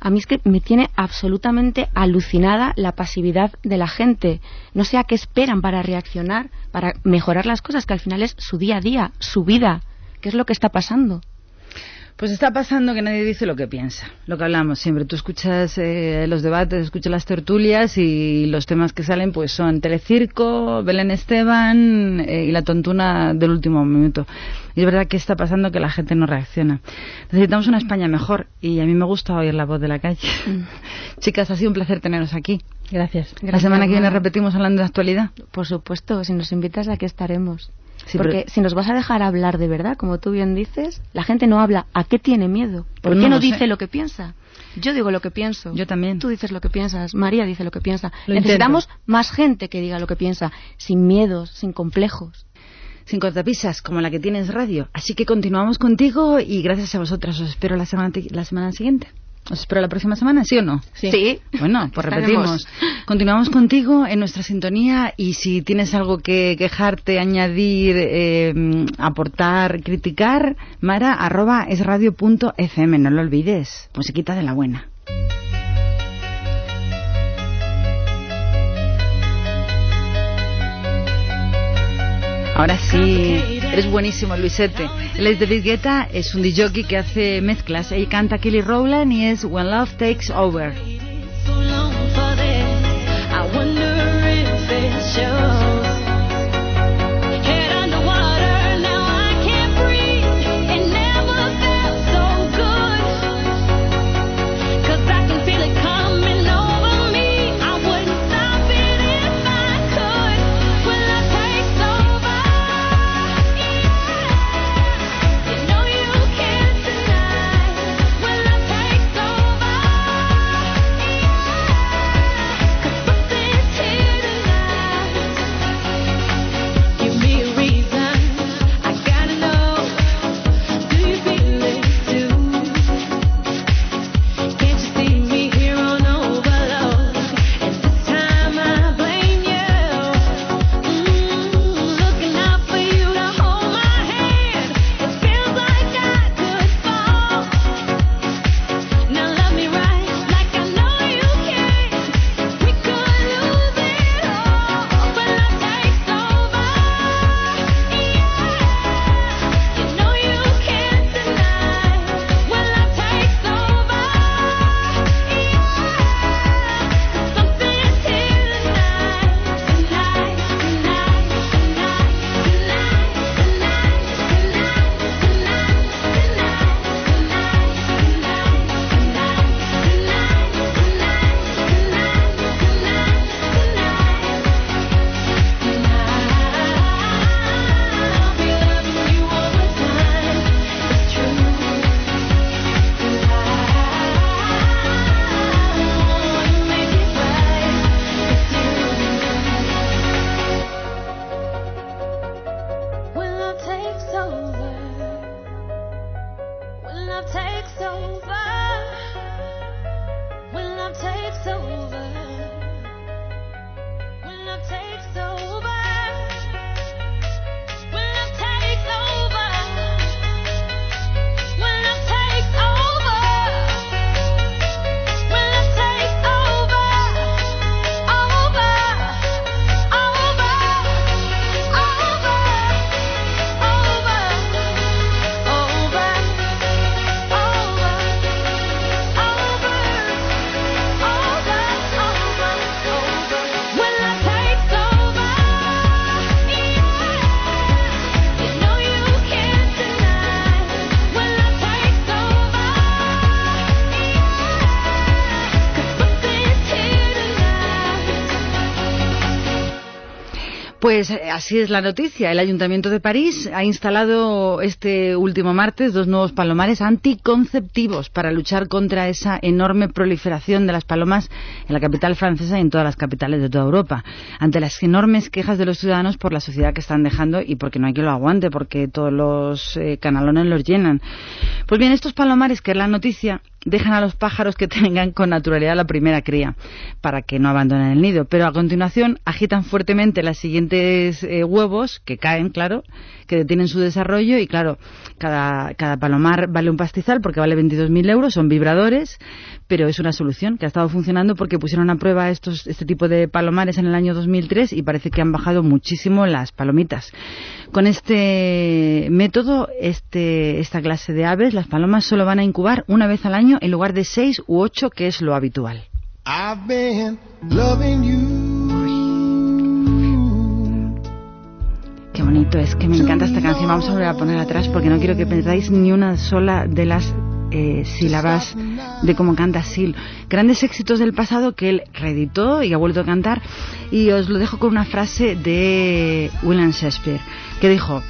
A mí es que me tiene absolutamente alucinada la pasividad de la gente. No sé a qué esperan para reaccionar, para mejorar las cosas, que al final es su día a día, su vida. ¿Qué es lo que está pasando? Pues está pasando que nadie dice lo que piensa, lo que hablamos siempre. Tú escuchas eh, los debates, escuchas las tertulias y los temas que salen pues son Telecirco, Belén Esteban eh, y la tontuna del último minuto. Y es verdad que está pasando que la gente no reacciona. Necesitamos una España mejor y a mí me gusta oír la voz de la calle. [LAUGHS] Chicas, ha sido un placer teneros aquí. Gracias. la semana que viene repetimos hablando de actualidad. Por supuesto, si nos invitas aquí estaremos. Sí, Porque pero- si nos vas a dejar hablar de verdad, como tú bien dices, la gente no habla. ¿A qué tiene miedo? ¿Por Pues qué no no, lo sé. dice lo que piensa? Yo digo lo que pienso. Yo también. Tú dices lo que piensas. María dice lo que piensa. Lo Necesitamos más gente que diga lo que piensa, sin miedos, sin complejos. Sin cortapisas, como la que tienes radio. Así que continuamos contigo y gracias a vosotras os espero la semana, la semana siguiente. ¿Os espero la próxima semana, sí o no? Sí. Bueno, pues Estaremos. repetimos. Continuamos contigo en nuestra sintonía y si tienes algo que quejarte, añadir, eh, aportar, criticar, mara arroba esradio.fm, no lo olvides. Musiquita de la buena. Ahora sí, eres buenísimo, Luisete. Él es David Guetta, es un DJ que hace mezclas. Él canta Kelly Rowland y es When Love Takes Over. Pues eh, así es la noticia. El Ayuntamiento de París ha instalado este último martes dos nuevos palomares anticonceptivos para luchar contra esa enorme proliferación de las palomas en la capital francesa y en todas las capitales de toda Europa. Ante las enormes quejas de los ciudadanos por la sociedad que están dejando y porque no hay que lo aguante, porque todos los eh, canalones los llenan. Pues bien, estos palomares, que es la noticia, dejan a los pájaros que [LAUGHS] tengan con naturalidad la primera cría, para que no abandonen el nido. Pero a continuación agitan fuertemente las siguientes eh, huevos, que caen, claro, que detienen su desarrollo y, claro, cada, cada palomar vale un pastizal porque vale 22.000 euros, son vibradores, pero es una solución que ha estado funcionando porque pusieron a prueba estos, este tipo de palomares en el año 2003 y parece que han bajado muchísimo las palomitas. Con este método, este, esta clase de aves, las palomas solo van a incubar una vez al año en lugar de seis u ocho, que es lo habitual. I've been loving you. Qué bonito, es que me encanta esta canción. Vamos a volver a poner atrás porque no quiero que perdáis ni una sola de las eh, sílabas de cómo canta Sil. Grandes éxitos del pasado que él reeditó y ha vuelto a cantar. Y os lo dejo con una frase de William Shakespeare, que dijo...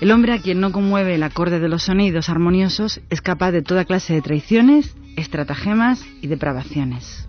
El hombre a quien no conmueve el acorde de los sonidos armoniosos es capaz de toda clase de traiciones, estratagemas y depravaciones.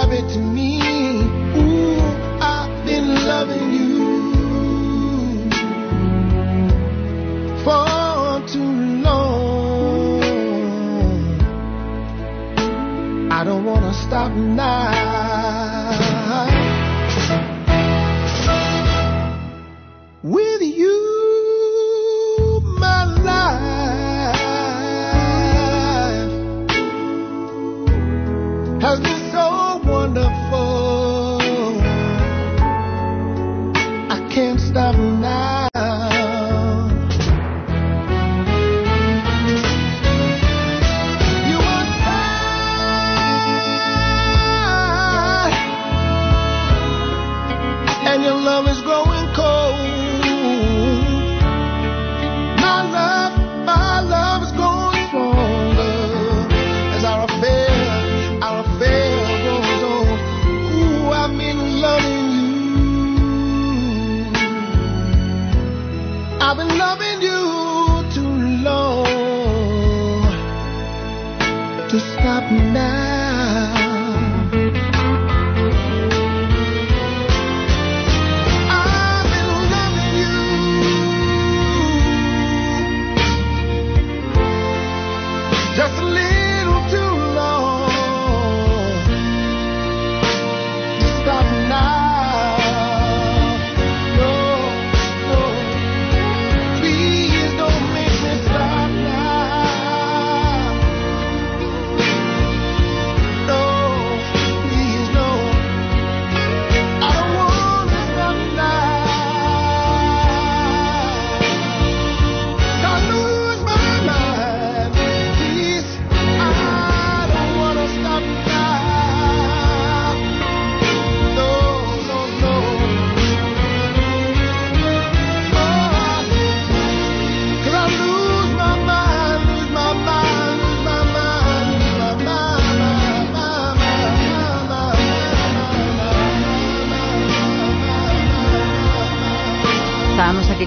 now.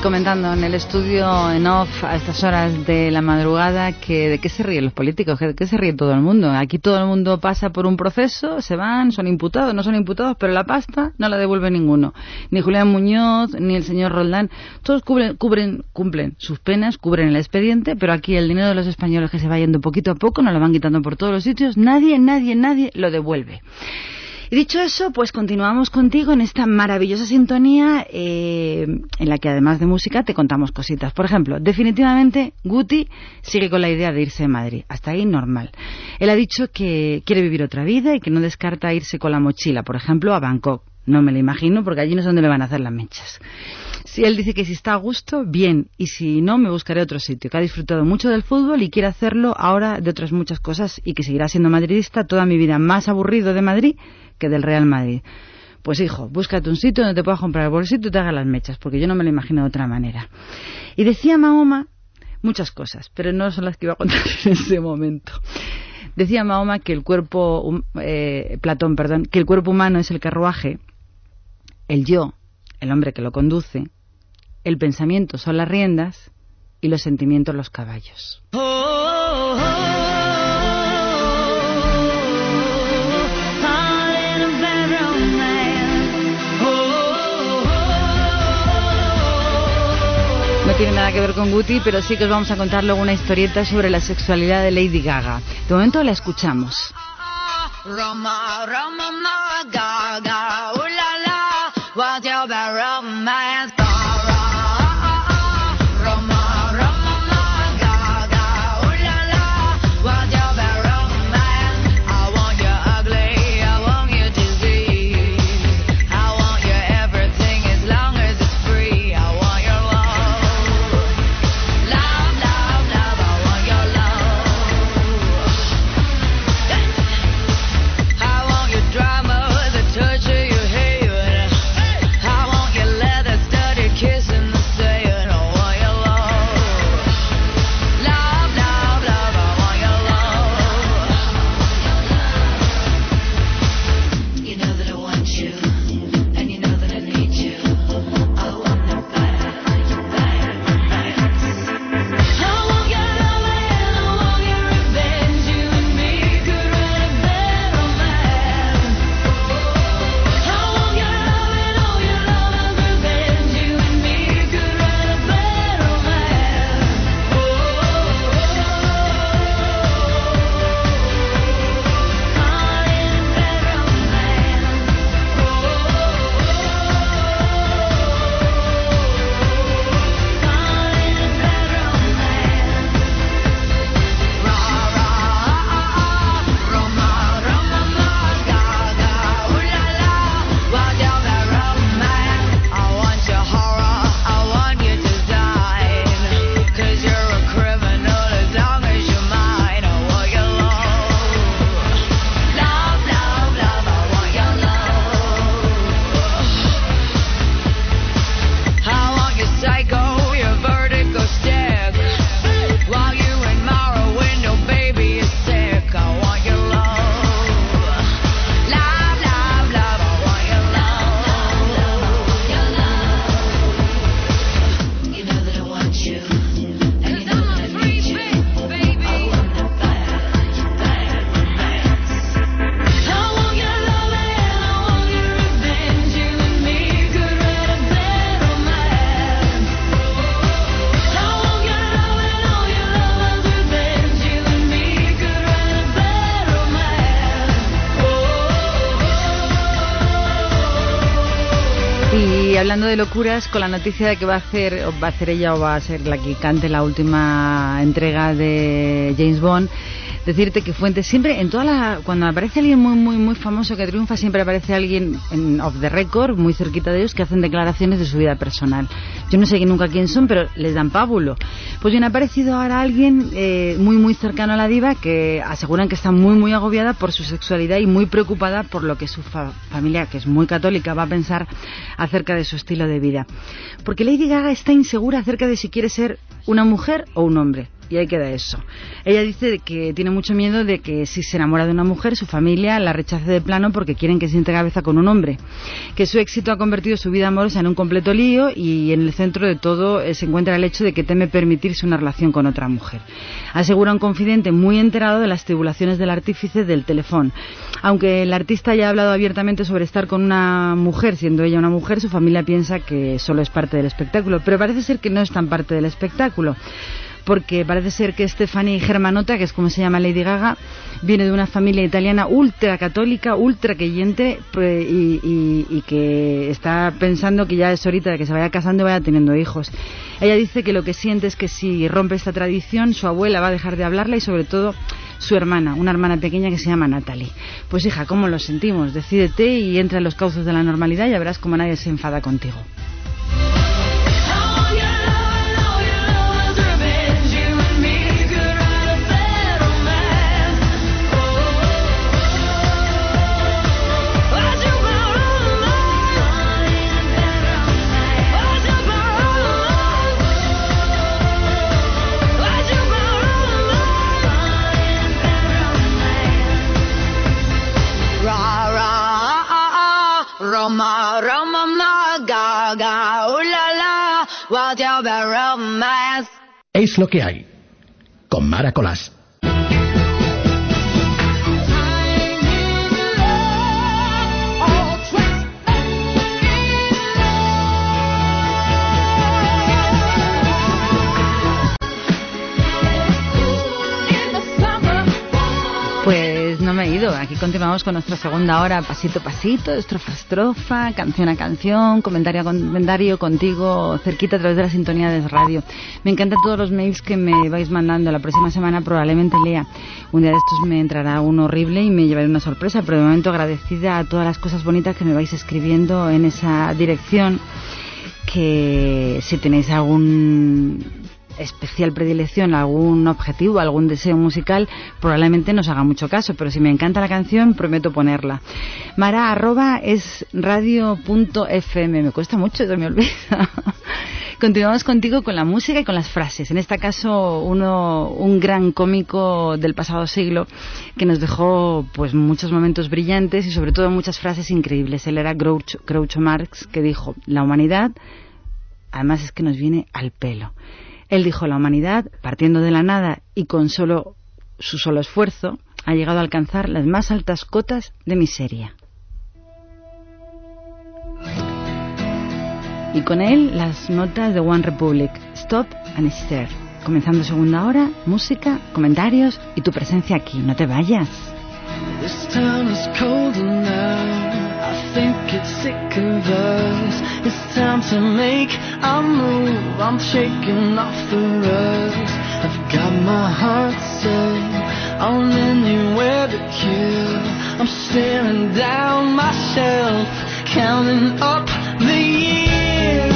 Comentando en el estudio en off a estas horas de la madrugada que de qué se ríen los políticos, que de qué se ríe todo el mundo. Aquí todo el mundo pasa por un proceso, se van, son imputados, no son imputados, pero la pasta no la devuelve ninguno. Ni Julián Muñoz, ni el señor Roldán. Todos cubren, cubren, cumplen sus penas, cubren el expediente, pero aquí el dinero de los españoles que se va yendo poquito a poco, nos lo van quitando por todos los sitios, nadie, nadie, nadie lo devuelve. Y dicho eso, pues continuamos contigo en esta maravillosa sintonía eh, en la que además de música te contamos cositas. Por ejemplo, definitivamente Guti sigue con la idea de irse de Madrid. Hasta ahí normal. Él ha dicho que quiere vivir otra vida y que no descarta irse con la mochila, por ejemplo, a Bangkok. No me lo imagino porque allí no es donde le van a hacer las mechas. Si él dice que si está a gusto, bien, y si no, me buscaré otro sitio, que ha disfrutado mucho del fútbol y quiere hacerlo ahora de otras muchas cosas y que seguirá siendo madridista toda mi vida, más aburrido de Madrid que del Real Madrid. Pues hijo, búscate un sitio donde te puedas comprar el bolsito y te hagas las mechas, porque yo no me lo imagino de otra manera. Y decía Mahoma muchas cosas, pero no son las que iba a contar [LAUGHS] en ese momento. Decía Mahoma que el cuerpo, eh, Platón, perdón, que el cuerpo humano es el carruaje, el yo, el hombre que lo conduce, el pensamiento son las riendas y los sentimientos los caballos. No tiene nada que ver con Guti, pero sí que os vamos a contar luego una historieta sobre la sexualidad de Lady Gaga. De momento la escuchamos. Roma, Roma, ma, Gaga, de locuras, con la noticia de que va a hacer, va a hacer ella o va a ser la que cante la última entrega de James Bond, decirte que Fuentes siempre, en toda la, cuando aparece alguien muy, muy, muy famoso que triunfa, siempre aparece alguien en off the record, muy cerquita de ellos, que hacen declaraciones de su vida personal. Yo no sé nunca quién son, pero les dan pábulo. Pues bien, ha aparecido ahora alguien eh, muy, muy cercano a la diva que aseguran que está muy, muy agobiada por su sexualidad y muy preocupada por lo que su fa- familia, que es muy católica, va a pensar acerca de su estilo de vida. Porque Lady Gaga está insegura acerca de si quiere ser una mujer o un hombre. Y ahí queda eso. Ella dice que tiene mucho miedo de que si se enamora de una mujer, su familia la rechace de plano porque quieren que siente cabeza con un hombre. Que su éxito ha convertido su vida amorosa en un completo lío y en el centro de todo eh, se encuentra el hecho de que teme permitirse una relación con otra mujer. Asegura un confidente muy enterado de las tribulaciones del artífice del teléfono. Aunque el artista ya ha hablado abiertamente sobre estar con una mujer, siendo ella una mujer, su familia piensa que solo es parte del espectáculo. Pero parece ser que no es tan parte del espectáculo porque parece ser que Stephanie Germanota, que es como se llama Lady Gaga, viene de una familia italiana ultra católica, ultra creyente y, y- y que está pensando que ya es ahorita de que se vaya casando y vaya teniendo hijos. Ella dice que lo que siente es que si rompe esta tradición, su abuela va a dejar de hablarla y sobre todo su hermana, una hermana pequeña que se llama Natalie. Pues hija, ¿cómo lo sentimos? Decídete y entra en los cauces de la normalidad y ya verás cómo nadie se enfada contigo. Es lo que hay. Con Mara Colás. Aquí continuamos con nuestra segunda hora, pasito a pasito, estrofa a estrofa, canción a canción, comentario a comentario contigo, cerquita a través de la sintonía de radio. Me encantan todos los mails que me vais mandando. La próxima semana probablemente lea. Un día de estos me entrará uno horrible y me llevaré una sorpresa, pero de momento agradecida a todas las cosas bonitas que me vais escribiendo en esa dirección que si tenéis algún especial predilección, algún objetivo, algún deseo musical, probablemente nos haga mucho caso, pero si me encanta la canción, prometo ponerla. Mara arroba es radio.fm, me cuesta mucho, se me olvida. [LAUGHS] Continuamos contigo con la música y con las frases. En este caso, uno, un gran cómico del pasado siglo que nos dejó pues muchos momentos brillantes y sobre todo muchas frases increíbles. Él era Groucho, Groucho Marx que dijo, la humanidad, además es que nos viene al pelo. Él dijo, la humanidad, partiendo de la nada y con solo su solo esfuerzo, ha llegado a alcanzar las más altas cotas de miseria. Y con él las notas de One Republic, Stop and Stare. Comenzando segunda hora, música, comentarios y tu presencia aquí. No te vayas. Think it's sick of us. It's time to make a move. I'm shaking off the rust. I've got my heart set on anywhere but you. I'm staring down myself, counting up the years.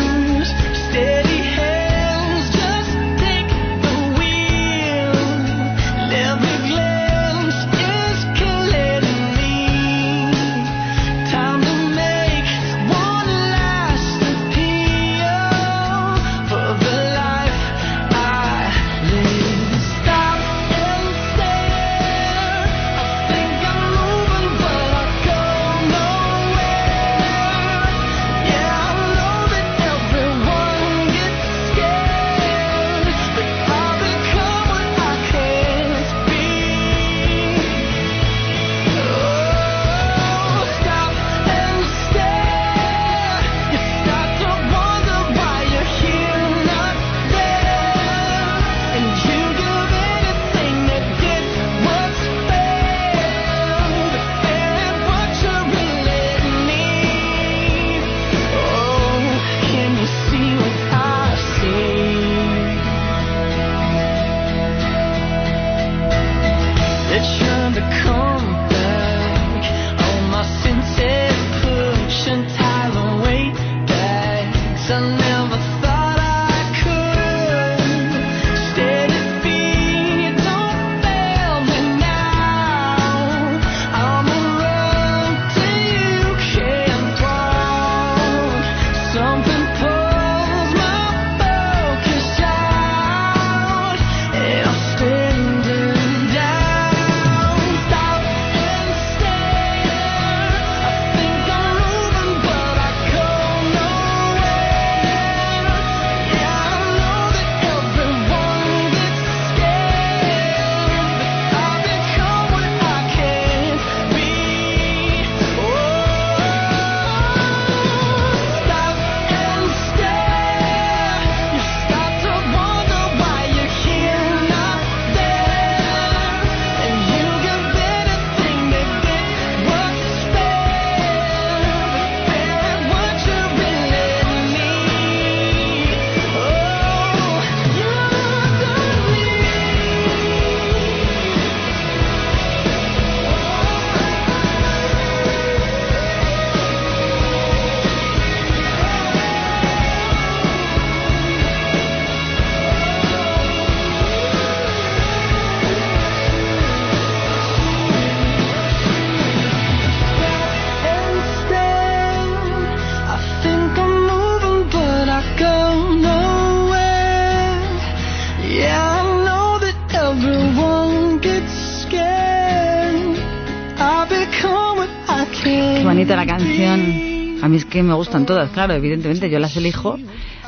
Que me gustan todas, claro, evidentemente, yo las elijo.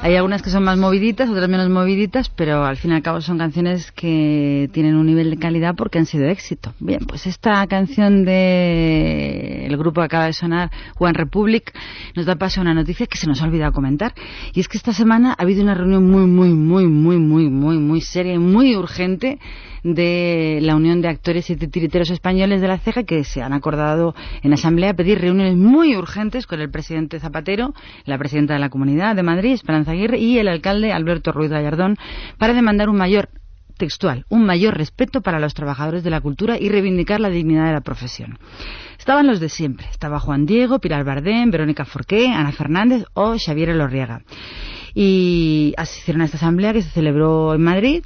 Hay algunas que son más moviditas, otras menos moviditas, pero al fin y al cabo son canciones que tienen un nivel de calidad porque han sido éxito. Bien, pues esta canción de grupo que acaba de sonar, One Republic, nos da paso a una noticia que se nos ha olvidado comentar. Y es que esta semana ha habido una reunión muy, muy, muy, muy, muy, muy, muy seria y muy urgente de la Unión de Actores y Titiriteros Españoles de la CEGA que se han acordado en asamblea pedir reuniones muy urgentes con el presidente Zapatero, la presidenta de la Comunidad de Madrid, Esperanza Aguirre, y el alcalde Alberto Ruiz Gallardón para demandar un mayor textual, un mayor respeto para los trabajadores de la cultura y reivindicar la dignidad de la profesión. Estaban los de siempre. Estaba Juan Diego, Pilar Bardem, Verónica Forqué, Ana Fernández o Xavier Elorriaga. Y asistieron a esta asamblea que se celebró en Madrid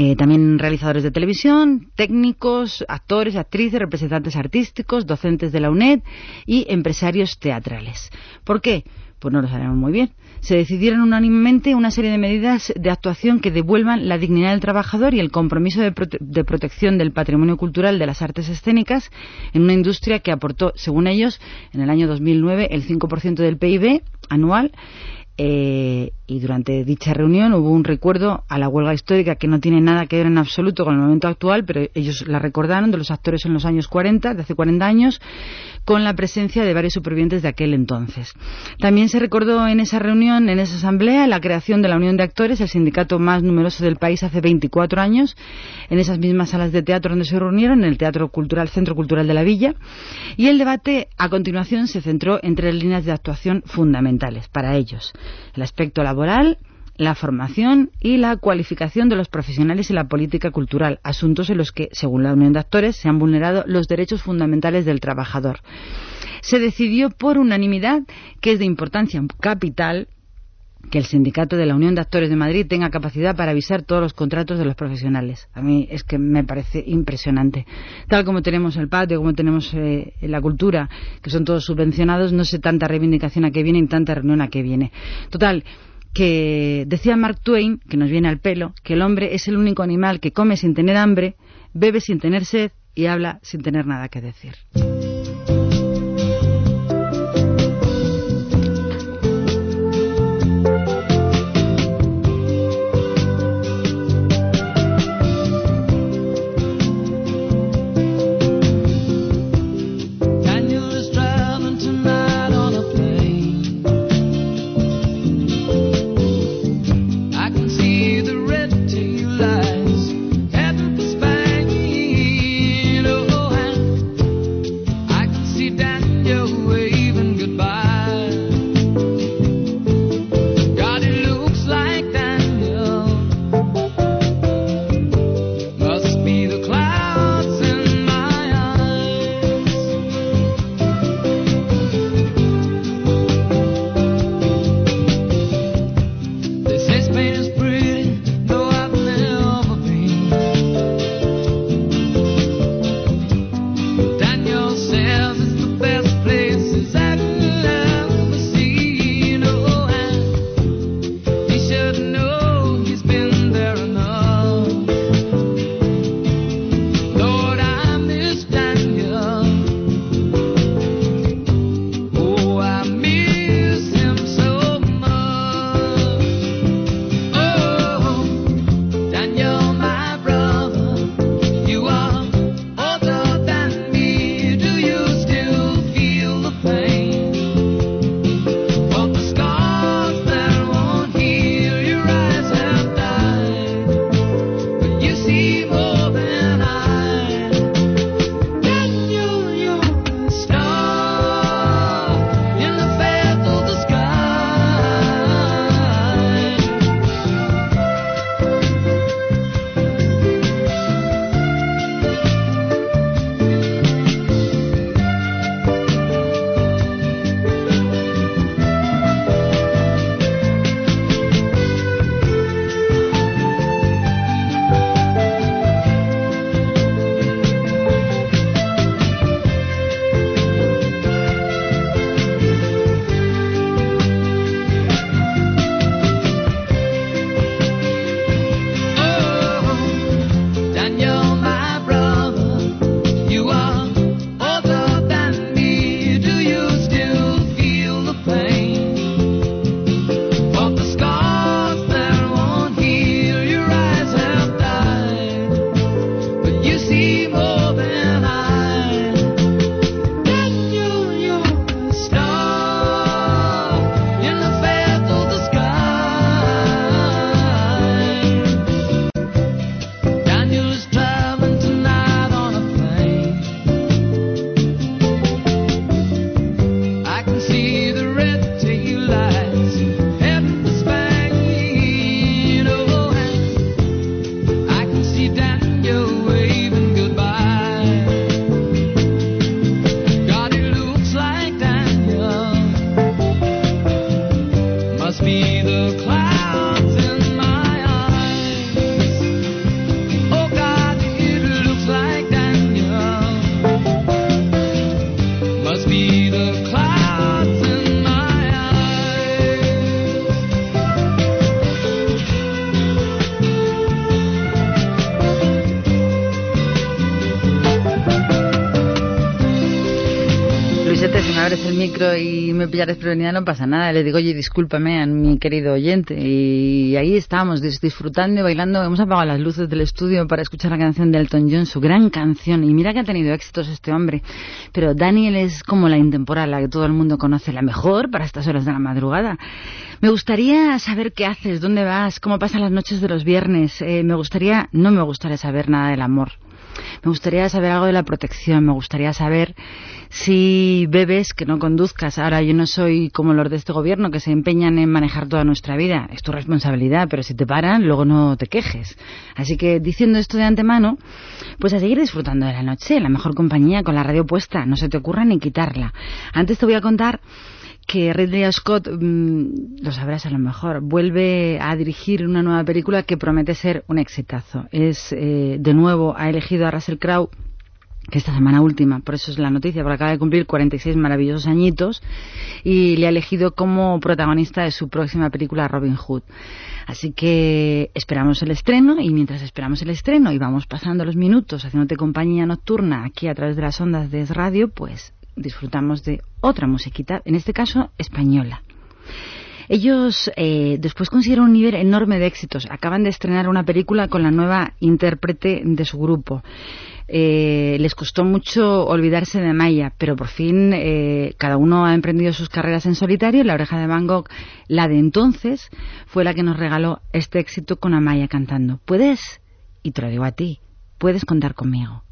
eh, también realizadores de televisión, técnicos, actores, actrices, representantes artísticos, docentes de la UNED y empresarios teatrales. ¿Por qué? Pues no lo sabemos muy bien. Se decidieron unánimemente una serie de medidas de actuación que devuelvan la dignidad del trabajador y el compromiso de, de protección del patrimonio cultural de las artes escénicas en una industria que aportó, según ellos, en el año 2009 el 5% del PIB anual eh, y durante dicha reunión hubo un recuerdo a la huelga histórica que no tiene nada que ver en absoluto con el momento actual, pero ellos la recordaron de los actores en los años 40, de hace 40 años, con la presencia de varios supervivientes de aquel entonces. También se recordó en esa reunión, en esa asamblea, la creación de la Unión de Actores, el sindicato más numeroso del país hace 24 años, en esas mismas salas de teatro donde se reunieron, en el Teatro Cultural, Centro Cultural de la Villa, y el debate a continuación se centró en tres líneas de actuación fundamentales para ellos el aspecto laboral, la formación y la cualificación de los profesionales y la política cultural, asuntos en los que, según la Unión de Actores, se han vulnerado los derechos fundamentales del trabajador. Se decidió por unanimidad que es de importancia capital que el sindicato de la Unión de Actores de Madrid tenga capacidad para avisar todos los contratos de los profesionales. A mí es que me parece impresionante. Tal como tenemos el patio, como tenemos eh, la cultura, que son todos subvencionados, no sé tanta reivindicación a qué viene y tanta reunión a qué viene. Total, que decía Mark Twain, que nos viene al pelo, que el hombre es el único animal que come sin tener hambre, bebe sin tener sed y habla sin tener nada que decir. Pillas desprevenida no pasa nada. Le digo, oye, discúlpame a mi querido oyente. Y ahí estábamos dis- disfrutando y bailando. Hemos apagado las luces del estudio para escuchar la canción de Elton John, su gran canción. Y mira que ha tenido éxitos este hombre. Pero Daniel es como la intemporal, la que todo el mundo conoce, la mejor para estas horas de la madrugada. Me gustaría saber qué haces, dónde vas, cómo pasan las noches de los viernes. Eh, me gustaría, no me gustaría saber nada del amor. Me gustaría saber algo de la protección, me gustaría saber si bebes que no conduzcas. Ahora, yo no soy como los de este gobierno que se empeñan en manejar toda nuestra vida. Es tu responsabilidad, pero si te paran, luego no te quejes. Así que, diciendo esto de antemano, pues a seguir disfrutando de la noche, la mejor compañía, con la radio puesta. No se te ocurra ni quitarla. Antes te voy a contar que Ridley Scott, mm, lo sabrás a lo mejor, vuelve a dirigir una nueva película que promete ser un exitazo. Es, eh, de nuevo, ha elegido a Russell Crowe que esta semana última, por eso es la noticia, porque acaba de cumplir 46 maravillosos añitos y le ha elegido como protagonista de su próxima película Robin Hood. Así que esperamos el estreno y mientras esperamos el estreno y vamos pasando los minutos haciéndote compañía nocturna aquí a través de las ondas de Radio, pues disfrutamos de otra musiquita, en este caso española. Ellos eh, después consiguieron un nivel enorme de éxitos. Acaban de estrenar una película con la nueva intérprete de su grupo. Eh, les costó mucho olvidarse de Maya, pero por fin eh, cada uno ha emprendido sus carreras en solitario la oreja de Van Gogh, la de entonces, fue la que nos regaló este éxito con Amaya cantando. Puedes, y te lo digo a ti, puedes contar conmigo.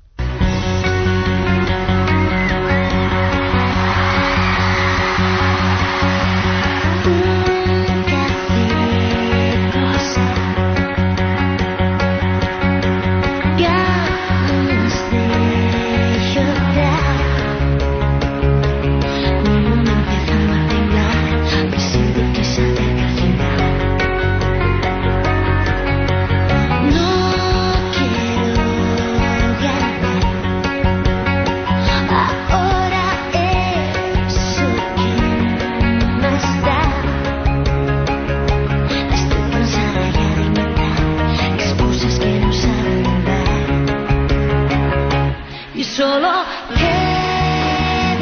Solo quedarán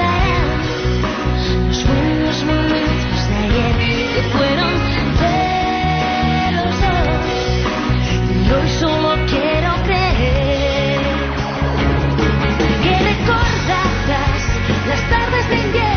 los buenos momentos de ayer que fueron de los dos. Y hoy solo quiero creer que recordarás las tardes de invierno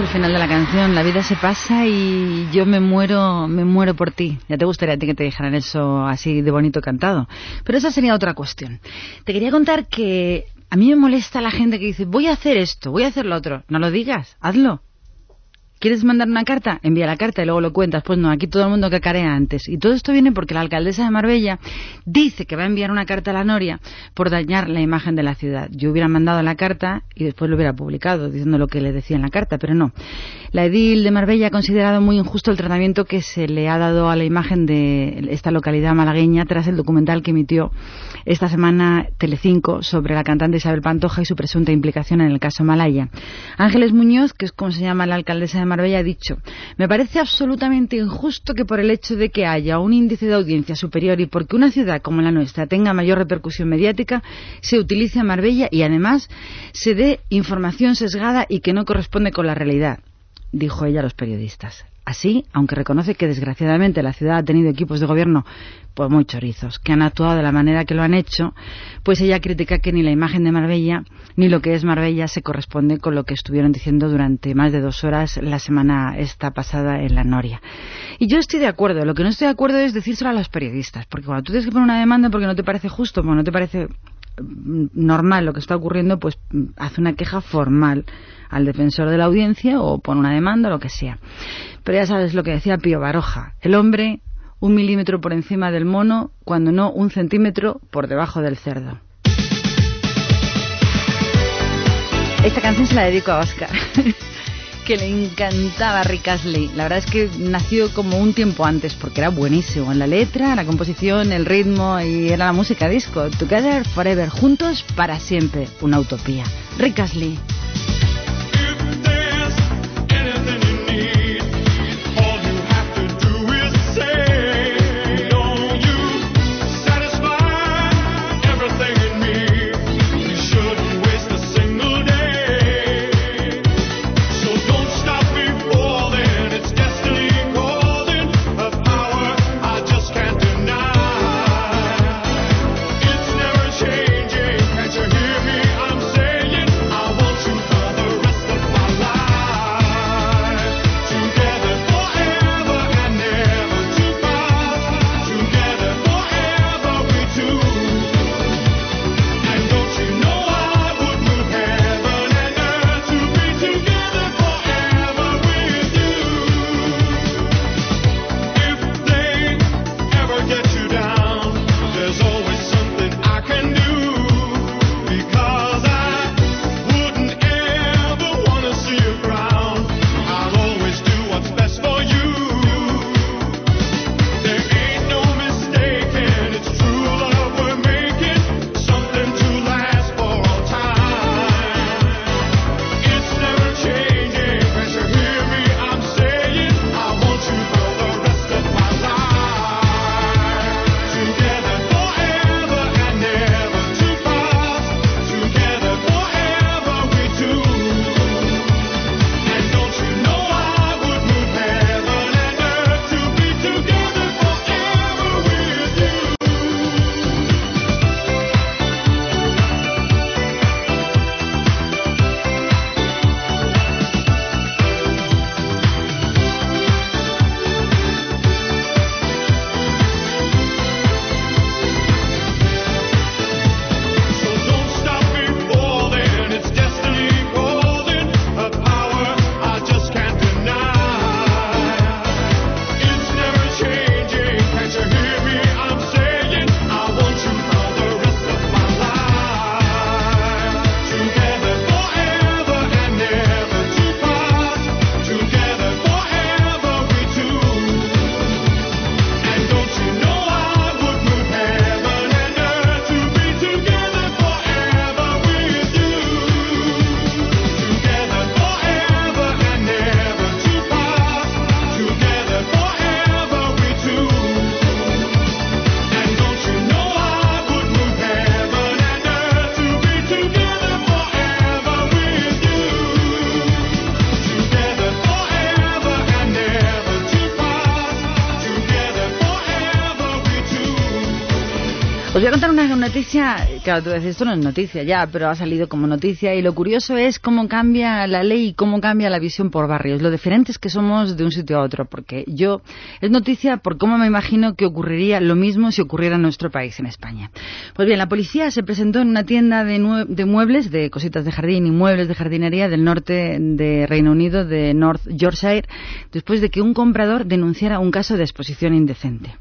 el final de la canción. La vida se pasa y yo me muero, me muero por ti. Ya te gustaría a ti que te dijeran eso así de bonito cantado. Pero esa sería otra cuestión. Te quería contar que a mí me molesta la gente que dice voy a hacer esto, voy a hacer lo otro. No lo digas, hazlo. ¿Quieres mandar una carta? Envía la carta y luego lo cuentas. Pues no, aquí todo el mundo cacarea antes. Y todo esto viene porque la alcaldesa de Marbella dice que va a enviar una carta a la Noria por dañar la imagen de la ciudad. Yo hubiera mandado la carta y después lo hubiera publicado diciendo lo que le decía en la carta, pero no. La edil de Marbella ha considerado muy injusto el tratamiento que se le ha dado a la imagen de esta localidad malagueña tras el documental que emitió esta semana Telecinco sobre la cantante Isabel Pantoja y su presunta implicación en el caso Malaya. Ángeles Muñoz, que es como se llama la alcaldesa de Marbella, ha dicho, me parece absolutamente injusto que por el hecho de que haya un índice de audiencia superior y porque una ciudad como la nuestra tenga mayor repercusión mediática, se utilice a Marbella y además se dé información sesgada y que no corresponde con la realidad, dijo ella a los periodistas. Así, aunque reconoce que desgraciadamente la ciudad ha tenido equipos de gobierno pues muy chorizos, que han actuado de la manera que lo han hecho, pues ella critica que ni la imagen de Marbella ni lo que es Marbella se corresponde con lo que estuvieron diciendo durante más de dos horas la semana esta pasada en la Noria. Y yo estoy de acuerdo, lo que no estoy de acuerdo es decírselo a los periodistas, porque cuando tú tienes que poner una demanda porque no te parece justo, porque no te parece normal lo que está ocurriendo, pues mm, haz una queja formal al defensor de la audiencia o pon una demanda o lo que sea. Pero ya sabes lo que decía Pío Baroja, el hombre un milímetro por encima del mono, cuando no un centímetro por debajo del cerdo. Esta canción se la dedico a Oscar, [LAUGHS] que le encantaba Rick Astley. La verdad es que nació como un tiempo antes, porque era buenísimo en la letra, la composición, el ritmo y era la música disco. Together Forever, juntos para siempre, una utopía. Rick Astley. Noticia, claro, tú dices, esto no es noticia ya, pero ha salido como noticia y lo curioso es cómo cambia la ley y cómo cambia la visión por barrios, lo diferentes que somos de un sitio a otro, porque yo, es noticia por cómo me imagino que ocurriría lo mismo si ocurriera en nuestro país, en España. Pues bien, la policía se presentó en una tienda de, de muebles, de cositas de jardín y muebles de jardinería del norte de Reino Unido, de North Yorkshire, después de que un comprador denunciara un caso de exposición indecente.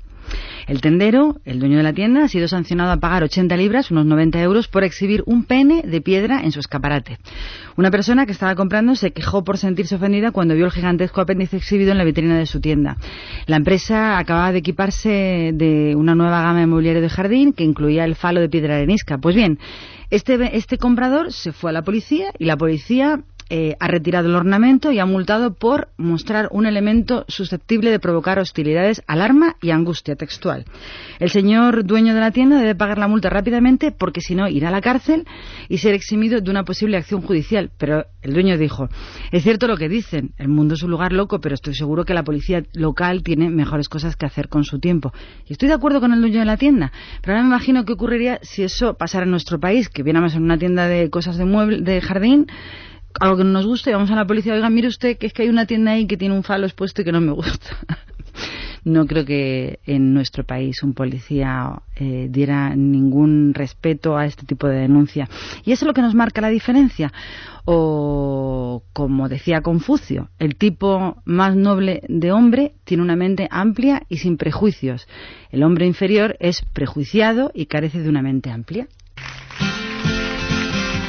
El tendero, el dueño de la tienda, ha sido sancionado a pagar 80 libras, unos 90 euros, por exhibir un pene de piedra en su escaparate. Una persona que estaba comprando se quejó por sentirse ofendida cuando vio el gigantesco apéndice exhibido en la vitrina de su tienda. La empresa acababa de equiparse de una nueva gama de mobiliario de jardín que incluía el falo de piedra arenisca. Pues bien, este, este comprador se fue a la policía y la policía eh, ha retirado el ornamento y ha multado por mostrar un elemento susceptible de provocar hostilidades, alarma y angustia textual. El señor dueño de la tienda debe pagar la multa rápidamente porque si no irá a la cárcel y ser eximido de una posible acción judicial. Pero el dueño dijo, es cierto lo que dicen, el mundo es un lugar loco, pero estoy seguro que la policía local tiene mejores cosas que hacer con su tiempo. Y estoy de acuerdo con el dueño de la tienda, pero ahora me imagino qué ocurriría si eso pasara en nuestro país, que viéramos en una tienda de cosas de mueble, de jardín, algo que no nos guste, vamos a la policía, oiga, mire usted que es que hay una tienda ahí que tiene un falo expuesto y que no me gusta. [LAUGHS] no creo que en nuestro país un policía eh, diera ningún respeto a este tipo de denuncia. Y eso es lo que nos marca la diferencia. O, como decía Confucio, el tipo más noble de hombre tiene una mente amplia y sin prejuicios. El hombre inferior es prejuiciado y carece de una mente amplia.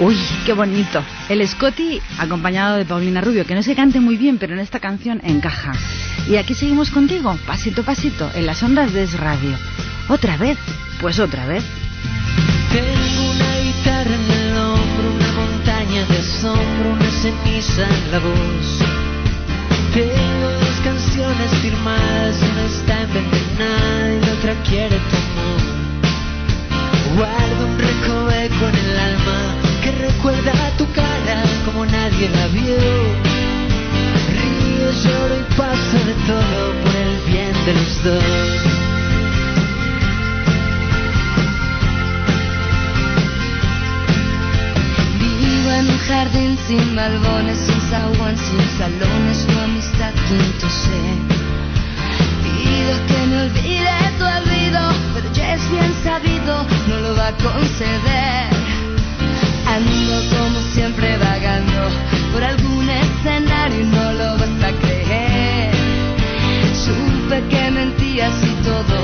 Uy, qué bonito. El Scotty acompañado de Paulina Rubio, que no se cante muy bien, pero en esta canción encaja. Y aquí seguimos contigo, pasito a pasito, en las ondas de Radio. ¿Otra vez? Pues otra vez. Tengo una guitarra en el hombro, una montaña de asombro, una ceniza en la voz. Tengo dos canciones firmadas, una está envenenada y la otra quiere tu amor. Guardo un recoveco en el alma recuerda tu cara como nadie la vio. Río, lloro y pasa de todo por el bien de los dos. Vivo en un jardín sin balbones, sin zaguán, sin salones, tu amistad quinto sé. Pido que me olvide tu olvido, pero ya es bien sabido, no lo va a conceder. Como siempre vagando por algún escenario y no lo vas a creer. Supe que mentías y todo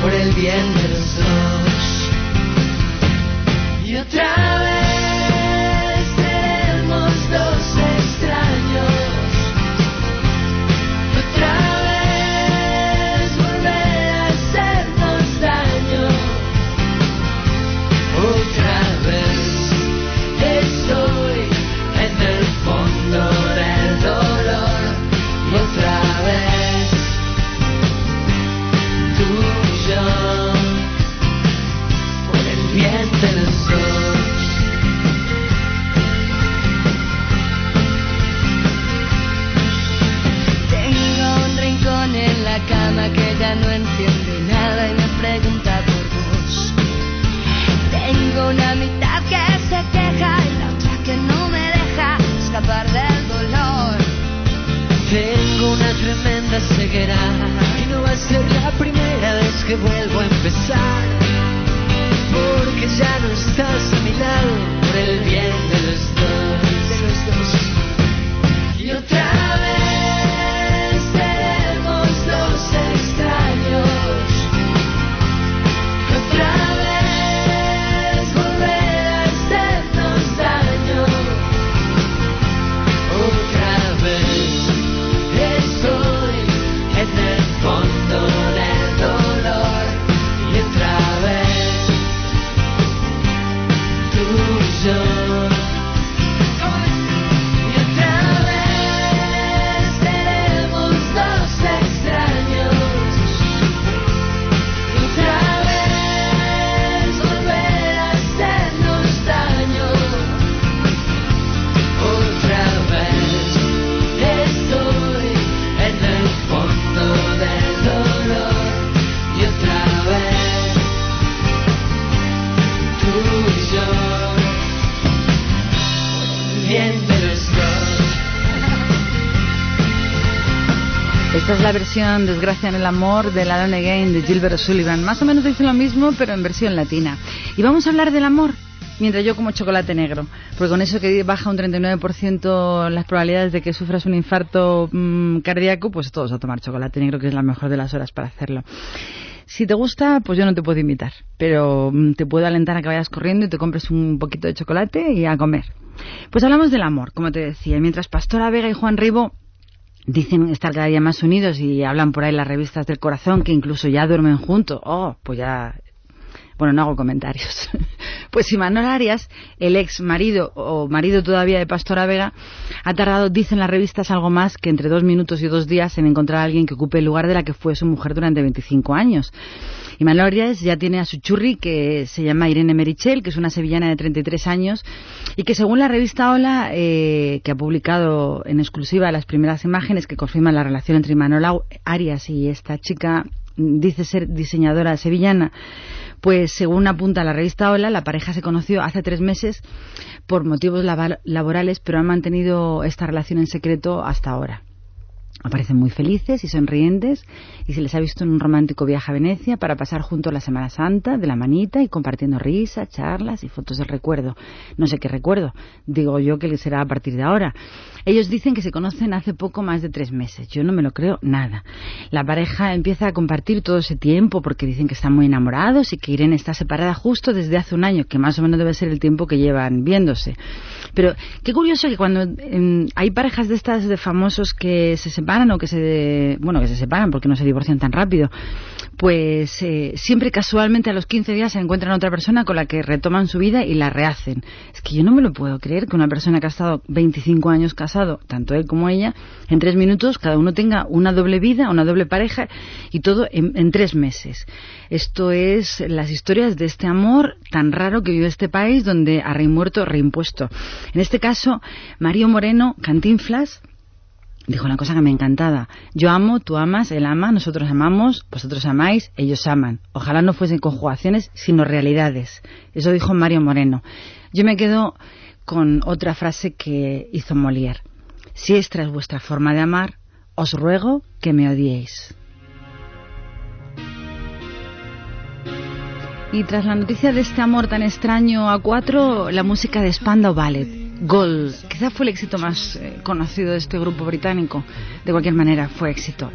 por el bien de los dos. Y otra vez ceguera y no va a ser la primera vez que vuelvo a empezar. Porque ya la Desgracia en el Amor de Alone Again de Gilbert Sullivan. Más o menos dice lo mismo, pero en versión latina. Y vamos a hablar del amor mientras yo como chocolate negro. Porque con eso que baja un 39% las probabilidades de que sufras un infarto mm, cardíaco, pues todos a tomar chocolate negro, que es la mejor de las horas para hacerlo. Si te gusta, pues yo no te puedo invitar, pero mm, te puedo alentar a que vayas corriendo y te compres un poquito de chocolate y a comer. Pues hablamos del amor, como te decía. Mientras Pastora Vega y Juan Ribo dicen estar cada día más unidos y hablan por ahí las revistas del corazón que incluso ya duermen juntos. Oh, pues ya... Bueno, no hago comentarios. [LAUGHS] pues Imanol Arias, el ex marido o marido todavía de Pastora Vega, ha tardado, dicen las revistas, algo más que entre dos minutos y dos días en encontrar a alguien que ocupe el lugar de la que fue su mujer durante 25 años. Arias ya tiene a su churri, que se llama Irene Merichel, que es una sevillana de 33 años, y que según la revista Hola, eh, que ha publicado en exclusiva las primeras imágenes que confirman la relación entre Imanol Arias y esta chica, dice ser diseñadora sevillana, pues según apunta la revista Hola, la pareja se conoció hace tres meses por motivos laborales, pero han mantenido esta relación en secreto hasta ahora. Aparecen muy felices y sonrientes y se les ha visto en un romántico viaje a Venecia para pasar juntos la Semana Santa de la manita y compartiendo risas, charlas y fotos del recuerdo. No sé qué recuerdo, digo yo que será a partir de ahora. Ellos dicen que se conocen hace poco más de tres meses. Yo no me lo creo nada. La pareja empieza a compartir todo ese tiempo porque dicen que están muy enamorados y que Irene está separada justo desde hace un año, que más o menos debe ser el tiempo que llevan viéndose. Pero qué curioso que cuando em, hay parejas de estas de famosos que se separan o que se bueno que se separan porque no se divorcian tan rápido pues eh, siempre casualmente a los 15 días se encuentran otra persona con la que retoman su vida y la rehacen. Es que yo no me lo puedo creer que una persona que ha estado 25 años casado, tanto él como ella, en tres minutos cada uno tenga una doble vida, una doble pareja y todo en, en tres meses. Esto es las historias de este amor tan raro que vive este país donde a rey muerto, rey impuesto. En este caso, Mario Moreno, Cantinflas, dijo una cosa que me encantaba. Yo amo, tú amas, él ama, nosotros amamos, vosotros amáis, ellos aman. Ojalá no fuesen conjugaciones, sino realidades. Eso dijo Mario Moreno. Yo me quedo con otra frase que hizo Molière. Si esta es vuestra forma de amar, os ruego que me odiéis. Y tras la noticia de este amor tan extraño a cuatro, la música de Spandau Ballet, Gold, quizá fue el éxito más eh, conocido de este grupo británico. De cualquier manera, fue éxito.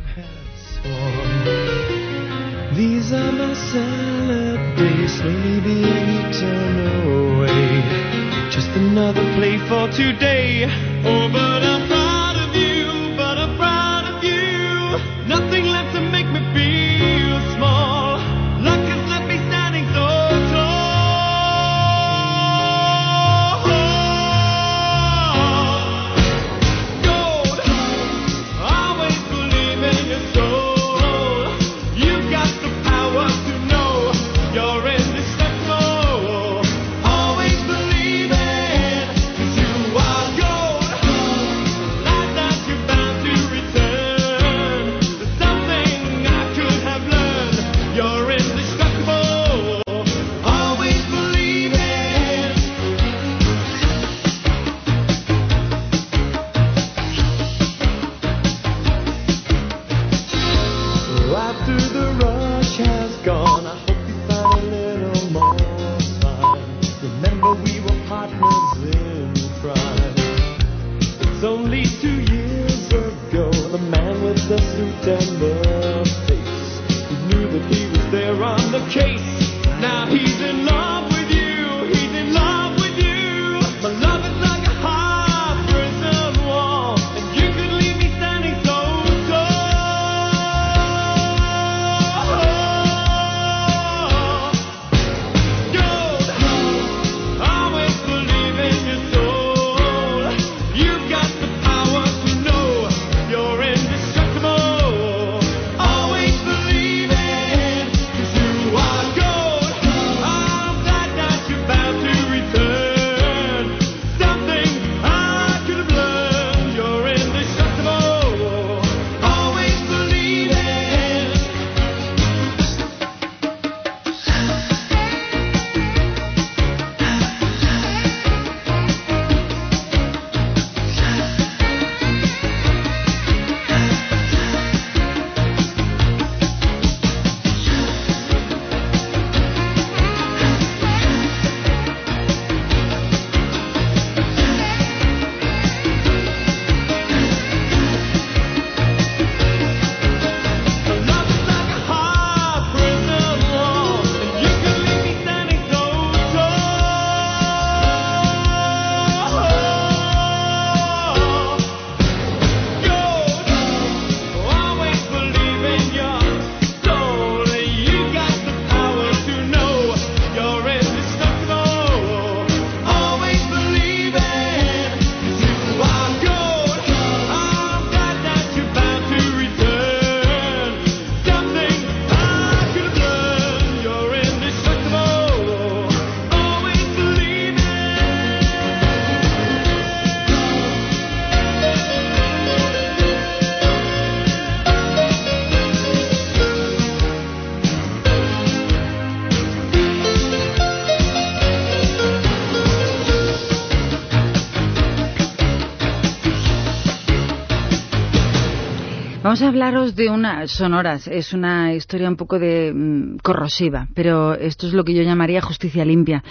Vamos a hablaros de unas sonoras. Es una historia un poco de mm, corrosiva, pero esto es lo que yo llamaría justicia limpia.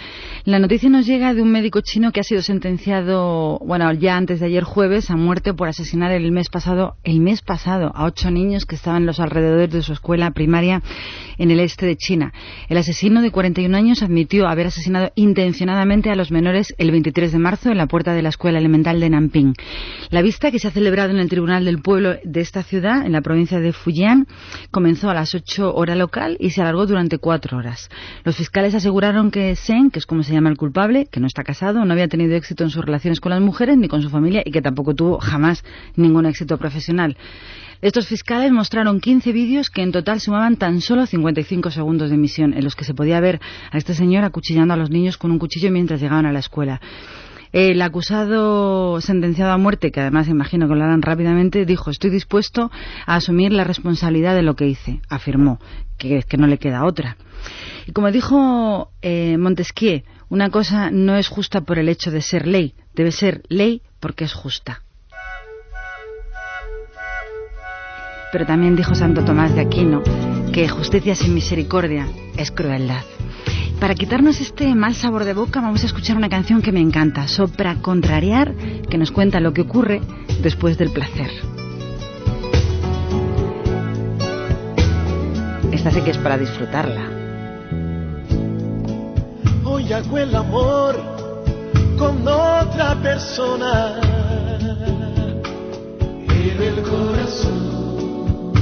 La noticia nos llega de un médico chino que ha sido sentenciado, bueno, ya antes de ayer jueves, a muerte por asesinar el mes pasado, el mes pasado, a ocho niños que estaban en los alrededores de su escuela primaria en el este de China. El asesino de 41 años admitió haber asesinado intencionadamente a los menores el 23 de marzo en la puerta de la escuela elemental de Nanping. La vista que se ha celebrado en el Tribunal del Pueblo de esta ciudad, en la provincia de Fujian, comenzó a las 8 hora local y se alargó durante cuatro horas. Los fiscales aseguraron que Sen, que es como se llama el culpable, que no está casado, no había tenido éxito en sus relaciones con las mujeres ni con su familia y que tampoco tuvo jamás ningún éxito profesional. Estos fiscales mostraron 15 vídeos que en total sumaban tan solo 55 segundos de emisión, en los que se podía ver a este señor acuchillando a los niños con un cuchillo mientras llegaban a la escuela. El acusado sentenciado a muerte, que además imagino que lo harán rápidamente, dijo estoy dispuesto a asumir la responsabilidad de lo que hice. Afirmó que, que no le queda otra. Y como dijo eh, Montesquieu, una cosa no es justa por el hecho de ser ley, debe ser ley porque es justa. Pero también dijo Santo Tomás de Aquino que justicia sin misericordia es crueldad. Para quitarnos este mal sabor de boca vamos a escuchar una canción que me encanta, Sopra Contrariar, que nos cuenta lo que ocurre después del placer. Esta sí que es para disfrutarla. Hoy hago el amor con otra persona. En el corazón,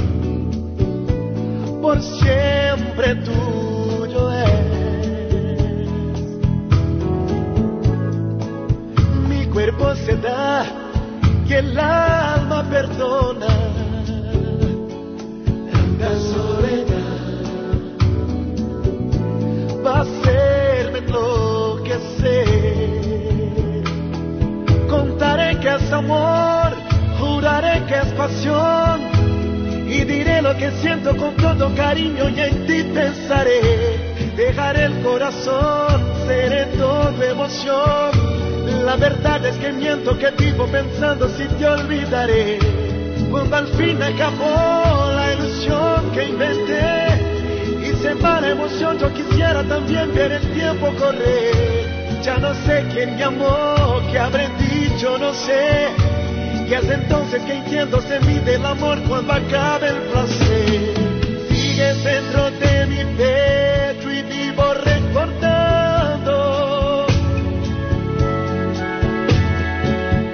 por siempre tuyo es. Mi cuerpo se da y el alma perdona. La soledad va a hacerme es amor, juraré que es pasión. Y diré lo que siento con todo cariño y en ti pensaré. Dejaré el corazón, seré todo emoción. La verdad es que miento que vivo pensando si te olvidaré. Cuando al fin acabó la ilusión que inventé y se va la emoción, yo quisiera también ver el tiempo correr. Ya no sé quién me amó, qué habré dicho, no sé. Y es entonces que entiendo se mide el amor cuando acabe el placer. Sigues dentro de mi pecho y vivo recordando.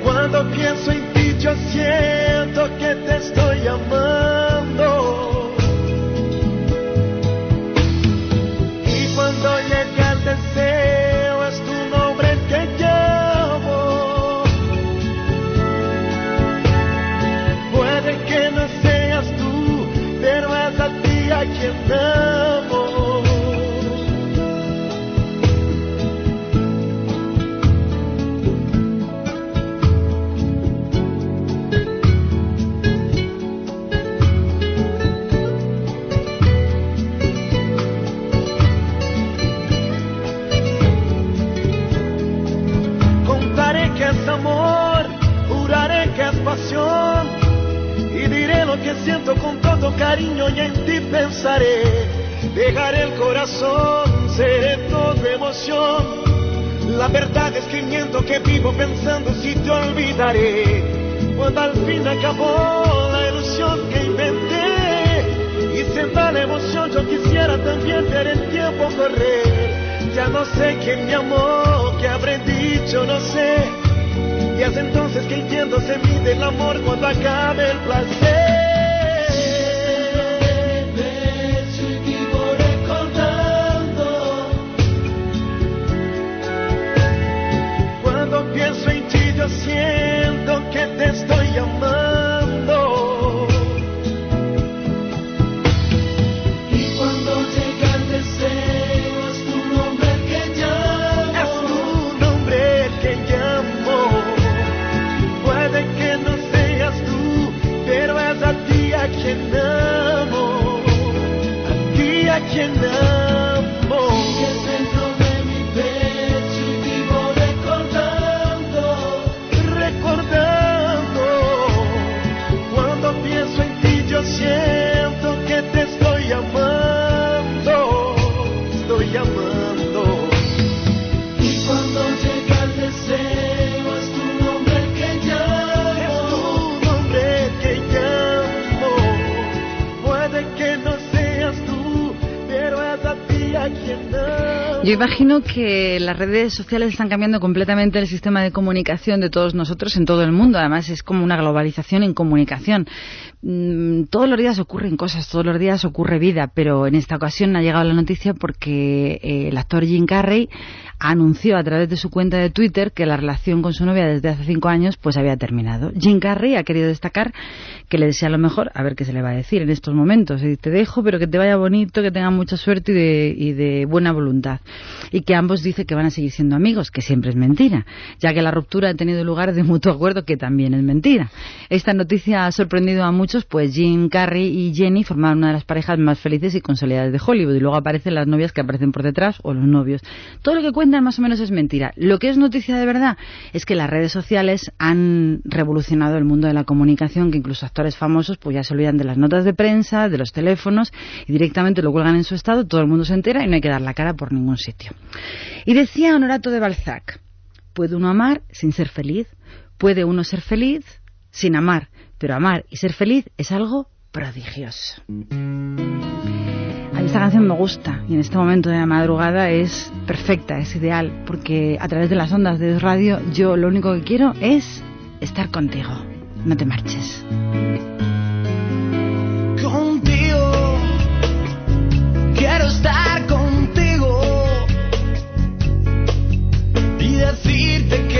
Cuando pienso en ti yo siento que te estoy amando. Lo que siento con todo cariño y en ti pensaré. Dejaré el corazón, seré todo emoción. La verdad es que miento que vivo pensando si te olvidaré. Cuando al fin acabó la ilusión que inventé y se va la emoción, yo quisiera también ver el tiempo correr. Ya no sé quién me amó, qué habré dicho, no sé. Y es entonces que entiendo se mide el amor cuando acabe el placer. siento que te estoy llamando. Y cuando llega el deseo, es tu nombre que llamo. Es tu nombre que llamo. Puede que no seas tú, pero es a ti a quien amo. A ti a quien amo. Yo imagino que las redes sociales están cambiando completamente el sistema de comunicación de todos nosotros en todo el mundo. Además, es como una globalización en comunicación. Mm, Todos los días ocurren cosas, todos los días ocurre vida, pero en esta ocasión ha llegado la noticia porque eh, el actor Jim Carrey anunció a través de su cuenta de Twitter que la relación con su novia desde hace cinco años pues había terminado. Jim Carrey ha querido destacar que le desea lo mejor, a ver qué se le va a decir en estos momentos. Y te dejo, pero que te vaya bonito, que tenga mucha suerte y de, y de buena voluntad. Y que ambos dicen que van a seguir siendo amigos, que siempre es mentira, ya que la ruptura ha tenido lugar de mutuo acuerdo, que también es mentira. Esta noticia ha sorprendido a muchos, pues Jim Carrey y Jenny formaron una de las parejas más felices y consolidadas de Hollywood. Y luego aparecen las novias que aparecen por detrás o los novios. Todo lo que más o menos es mentira. Lo que es noticia de verdad es que las redes sociales han revolucionado el mundo de la comunicación, que incluso actores famosos pues ya se olvidan de las notas de prensa, de los teléfonos y directamente lo cuelgan en su estado, todo el mundo se entera y no hay que dar la cara por ningún sitio. Y decía Honorato de Balzac, puede uno amar sin ser feliz, puede uno ser feliz sin amar, pero amar y ser feliz es algo prodigioso. Esta canción me gusta y en este momento de la madrugada es perfecta, es ideal, porque a través de las ondas de radio yo lo único que quiero es estar contigo. No te marches. contigo. Quiero estar contigo y decirte que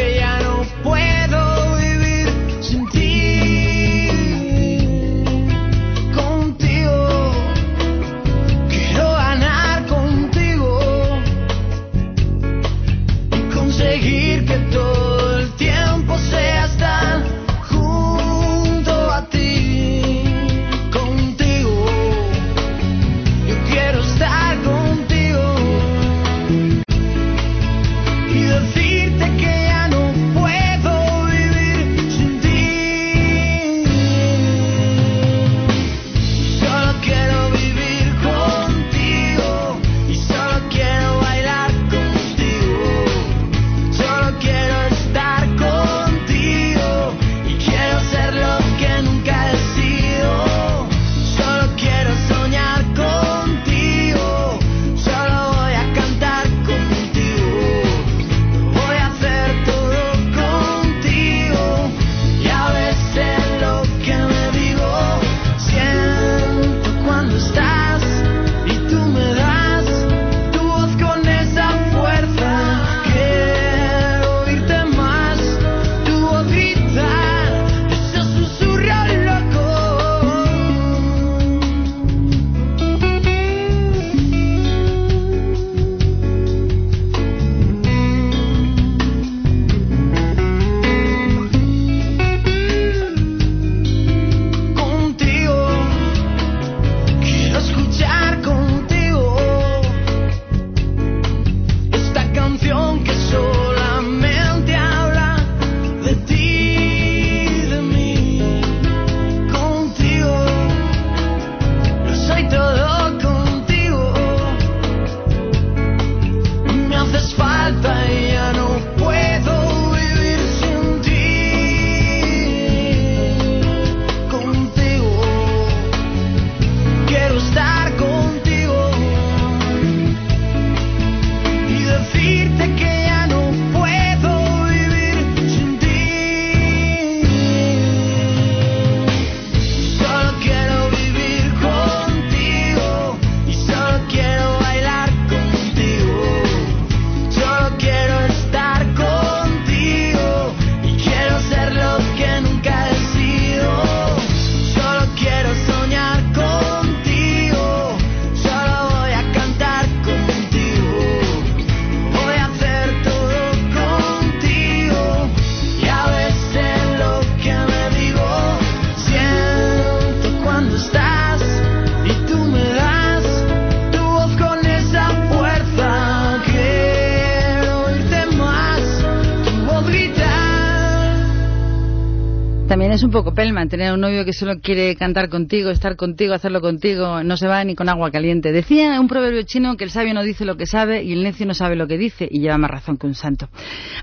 tener un novio que solo quiere cantar contigo, estar contigo, hacerlo contigo, no se va ni con agua caliente. Decía un proverbio chino que el sabio no dice lo que sabe y el necio no sabe lo que dice y lleva más razón que un santo.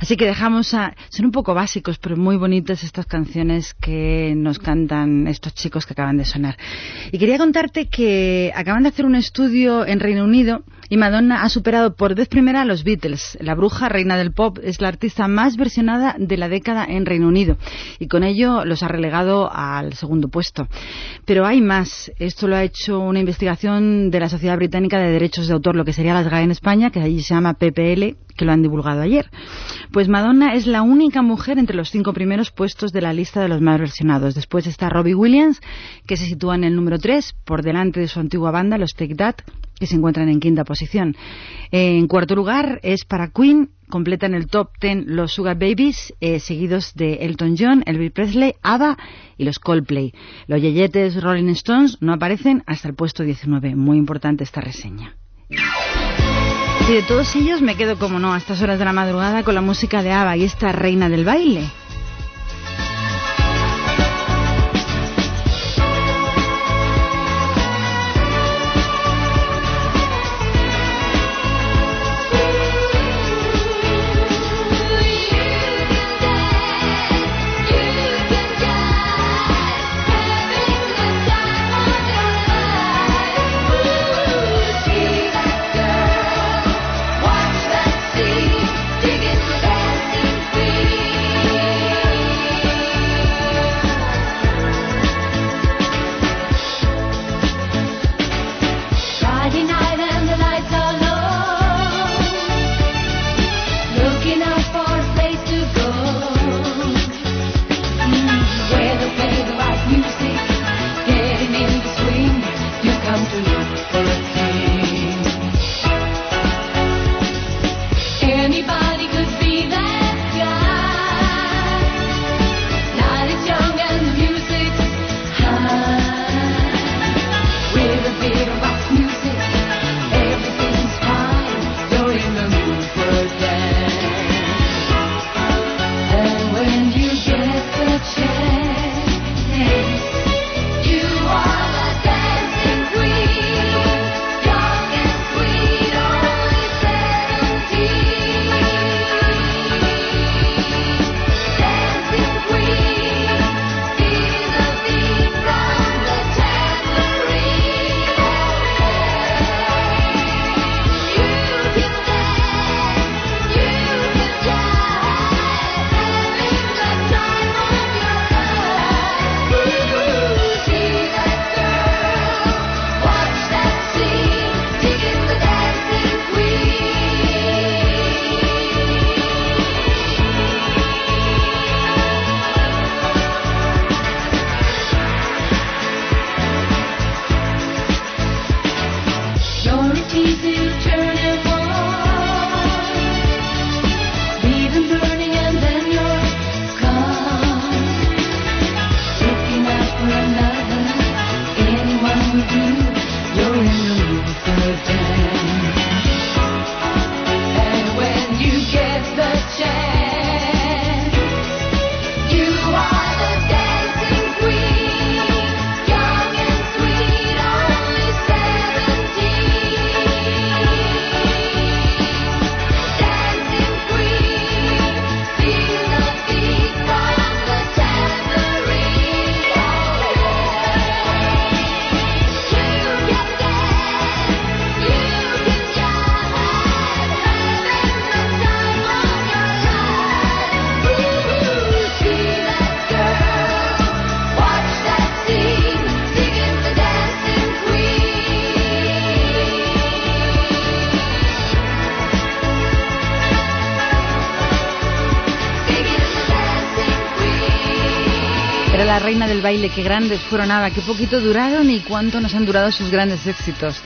Así que dejamos a... Son un poco básicos, pero muy bonitas estas canciones que nos cantan estos chicos que acaban de sonar. Y quería contarte que acaban de hacer un estudio en Reino Unido Y Madonna ha superado por vez primera a los Beatles. La bruja, reina del pop, es la artista más versionada de la década en Reino Unido y con ello los ha relegado al segundo puesto. Pero hay más. Esto lo ha hecho una investigación de la Sociedad Británica de Derechos de Autor, lo que sería las GAE en España, que allí se llama PPL, que lo han divulgado ayer. Pues Madonna es la única mujer entre los cinco primeros puestos de la lista de los más versionados. Después está Robbie Williams, que se sitúa en el número 3, por delante de su antigua banda, los Take That, que se encuentran en quinta posición. En cuarto lugar es para Queen, completan el top 10 los Sugar Babies, eh, seguidos de Elton John, Elvis Presley, ABBA y los Coldplay. Los Yeyetes Rolling Stones no aparecen hasta el puesto 19. Muy importante esta reseña. Y de todos ellos me quedo, como no, a estas horas de la madrugada con la música de ABBA y esta reina del baile. Baile, qué grandes fueron nada, qué poquito duraron y cuánto nos han durado sus grandes éxitos.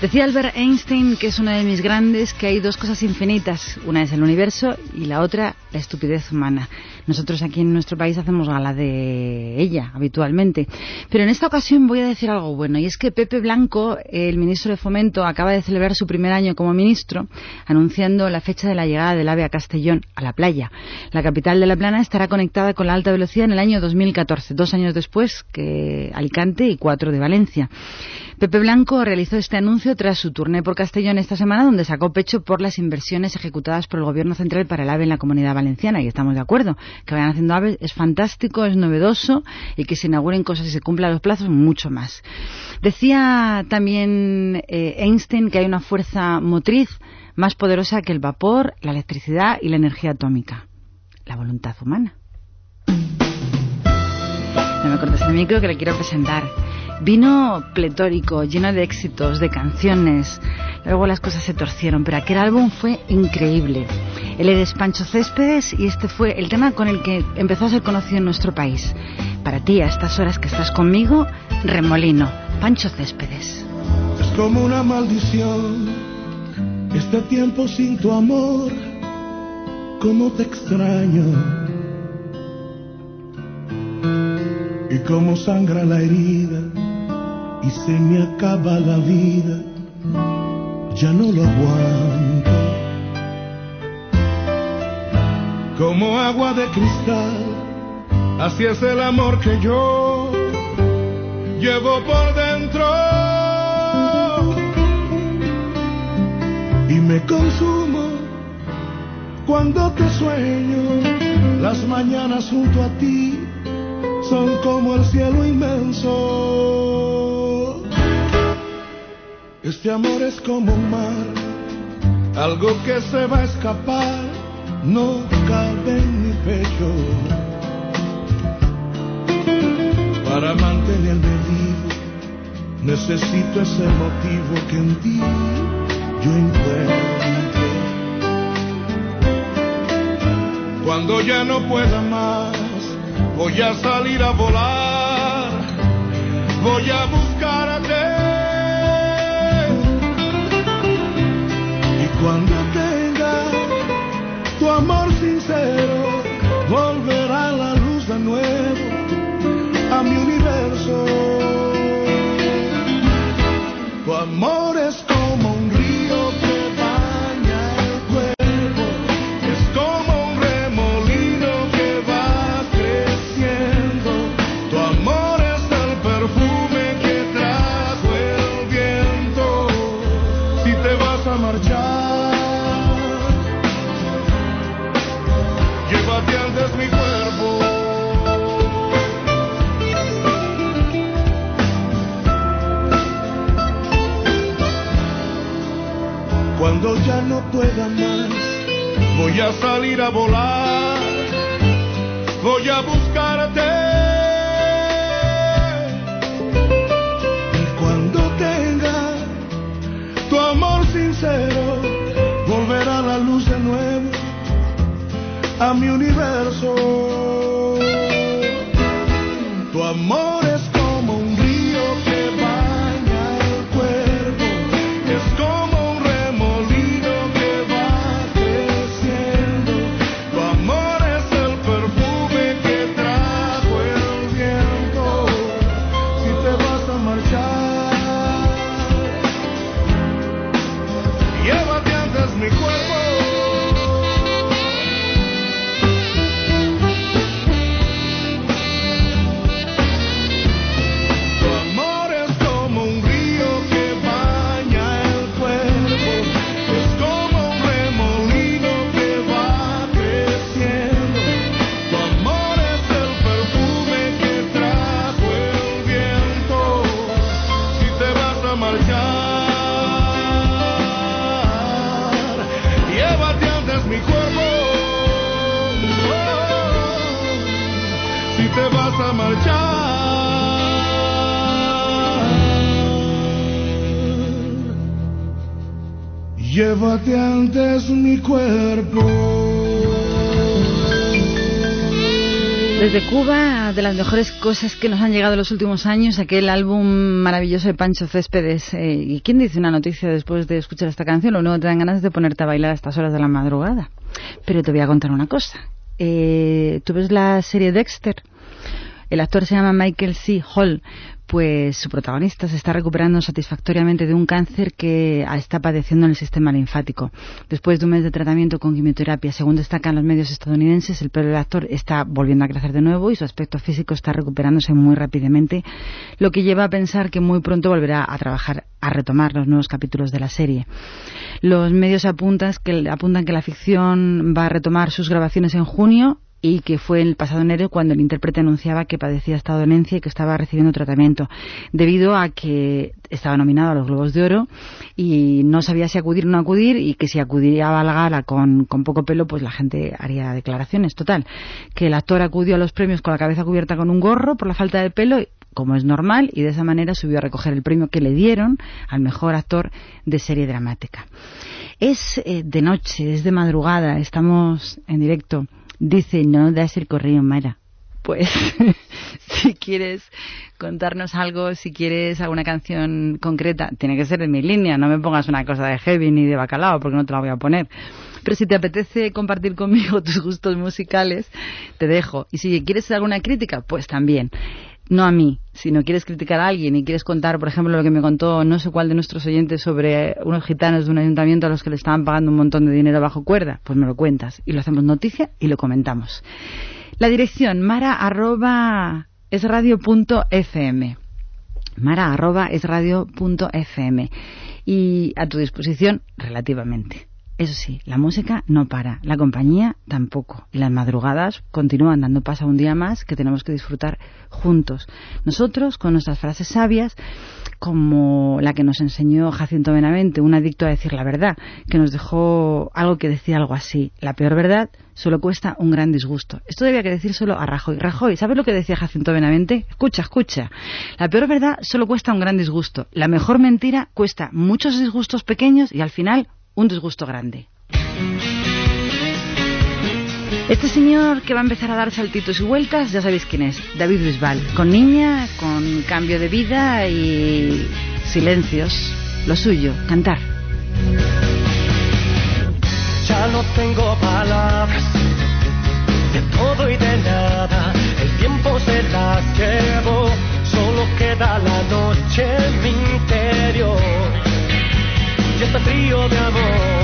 Decía Albert Einstein, que es uno de mis grandes, que hay dos cosas infinitas. Una es el universo y la otra la estupidez humana. Nosotros aquí en nuestro país hacemos gala de ella habitualmente. Pero en esta ocasión voy a decir algo bueno, y es que Pepe Blanco, el ministro de Fomento, acaba de celebrar su primer año como ministro, anunciando la fecha de la llegada del AVE a Castellón, a la playa. La capital de La Plana estará conectada con la alta velocidad en el año 2014, dos años después que Alicante y cuatro de Valencia. Pepe Blanco realizó este anuncio tras su turné por Castellón esta semana, donde sacó pecho por las inversiones ejecutadas por el Gobierno Central para el AVE en la Comunidad Valenciana, y estamos de acuerdo. Que vayan haciendo AVE es fantástico, es novedoso, y que se inauguren cosas y se cumplan los plazos, mucho más. Decía también eh, Einstein que hay una fuerza motriz más poderosa que el vapor, la electricidad y la energía atómica. La voluntad humana. No me cortes el micro que le quiero presentar. Vino pletórico, lleno de éxitos, de canciones. Luego las cosas se torcieron, pero aquel álbum fue increíble. Él es Pancho Céspedes y este fue el tema con el que empezó a ser conocido en nuestro país. Para ti, a estas horas que estás conmigo, Remolino, Pancho Céspedes. Es como una maldición este tiempo sin tu amor, cómo te extraño. Y cómo sangra la herida y se me acaba la vida, ya no lo aguanto. Como agua de cristal, así es el amor que yo llevo por dentro. y me consumo cuando te sueño. Las mañanas junto a ti son como el cielo inmenso. Este amor es como un mar, algo que se va a escapar, no cabe en mi pecho. Para mantenerme vivo, necesito ese motivo que en ti yo encuentro. Cuando ya no pueda más, voy a salir a volar, voy a buscarte. Cuando tenga tu amor sincero, volverá la luz de nuevo a mi universo. Tu amor no pueda más, voy a salir a volar, voy a buscarte. Y cuando tenga tu amor sincero, volverá la luz de nuevo a mi universo. Tu amor a marchar, llévate antes mi cuerpo. Desde Cuba, de las mejores cosas que nos han llegado en los últimos años, aquel álbum maravilloso de Pancho Céspedes. Eh, ¿Y quién dice una noticia después de escuchar esta canción? Lo único que te dan ganas es de ponerte a bailar a estas horas de la madrugada. Pero te voy a contar una cosa. Eh, ¿Tú ves la serie Dexter? El actor se llama Michael C. Hall, pues su protagonista se está recuperando satisfactoriamente de un cáncer que está padeciendo en el sistema linfático. Después de un mes de tratamiento con quimioterapia, según destacan los medios estadounidenses, el pelo del actor está volviendo a crecer de nuevo y su aspecto físico está recuperándose muy rápidamente, lo que lleva a pensar que muy pronto volverá a trabajar, a retomar los nuevos capítulos de la serie. Los medios apuntan que, apuntan que la ficción va a retomar sus grabaciones en junio y que fue el pasado enero cuando el intérprete anunciaba que padecía esta dolencia y que estaba recibiendo tratamiento, debido a que estaba nominado a los Globos de Oro y no sabía si acudir o no acudir y que si acudía a la gala con, con poco pelo, pues la gente haría declaraciones. Total, que el actor acudió a los premios con la cabeza cubierta con un gorro por la falta de pelo como es normal, y de esa manera subió a recoger el premio que le dieron al mejor actor de serie dramática. Es eh, de noche, es de madrugada, estamos en directo. Dice, no das el correo, Mara. Pues, [LAUGHS] si quieres contarnos algo, si quieres alguna canción concreta, tiene que ser en mi línea, no me pongas una cosa de heavy ni de bacalao, porque no te la voy a poner. Pero si te apetece compartir conmigo [LAUGHS] tus gustos musicales, te dejo. Y si quieres alguna crítica, pues también no a mí, si no quieres criticar a alguien y quieres contar, por ejemplo, lo que me contó no sé cuál de nuestros oyentes sobre unos gitanos de un ayuntamiento a los que le estaban pagando un montón de dinero bajo cuerda, pues me lo cuentas y lo hacemos noticia y lo comentamos. La dirección mara arroba. Mara. Y a tu disposición relativamente. Eso sí, la música no para, la compañía tampoco. Y las madrugadas continúan dando paso a un día más que tenemos que disfrutar juntos. Nosotros, con nuestras frases sabias, como la que nos enseñó Jacinto Benavente, un adicto a decir la verdad, que nos dejó algo que decía algo así. La peor verdad solo cuesta un gran disgusto. Esto debía que decírselo a Rajoy. Rajoy, ¿sabes lo que decía Jacinto Benavente? Escucha, escucha. La peor verdad solo cuesta un gran disgusto. La mejor mentira cuesta muchos disgustos pequeños y al final un disgusto grande. Este señor que va a empezar a dar saltitos y vueltas, ya sabéis quién es, David Bisbal, con niña, con cambio de vida y silencios. Lo suyo, cantar. Ya no tengo palabras de todo y de nada. El tiempo se las llevó, solo queda la noche en mi interior. Y este frío de amor.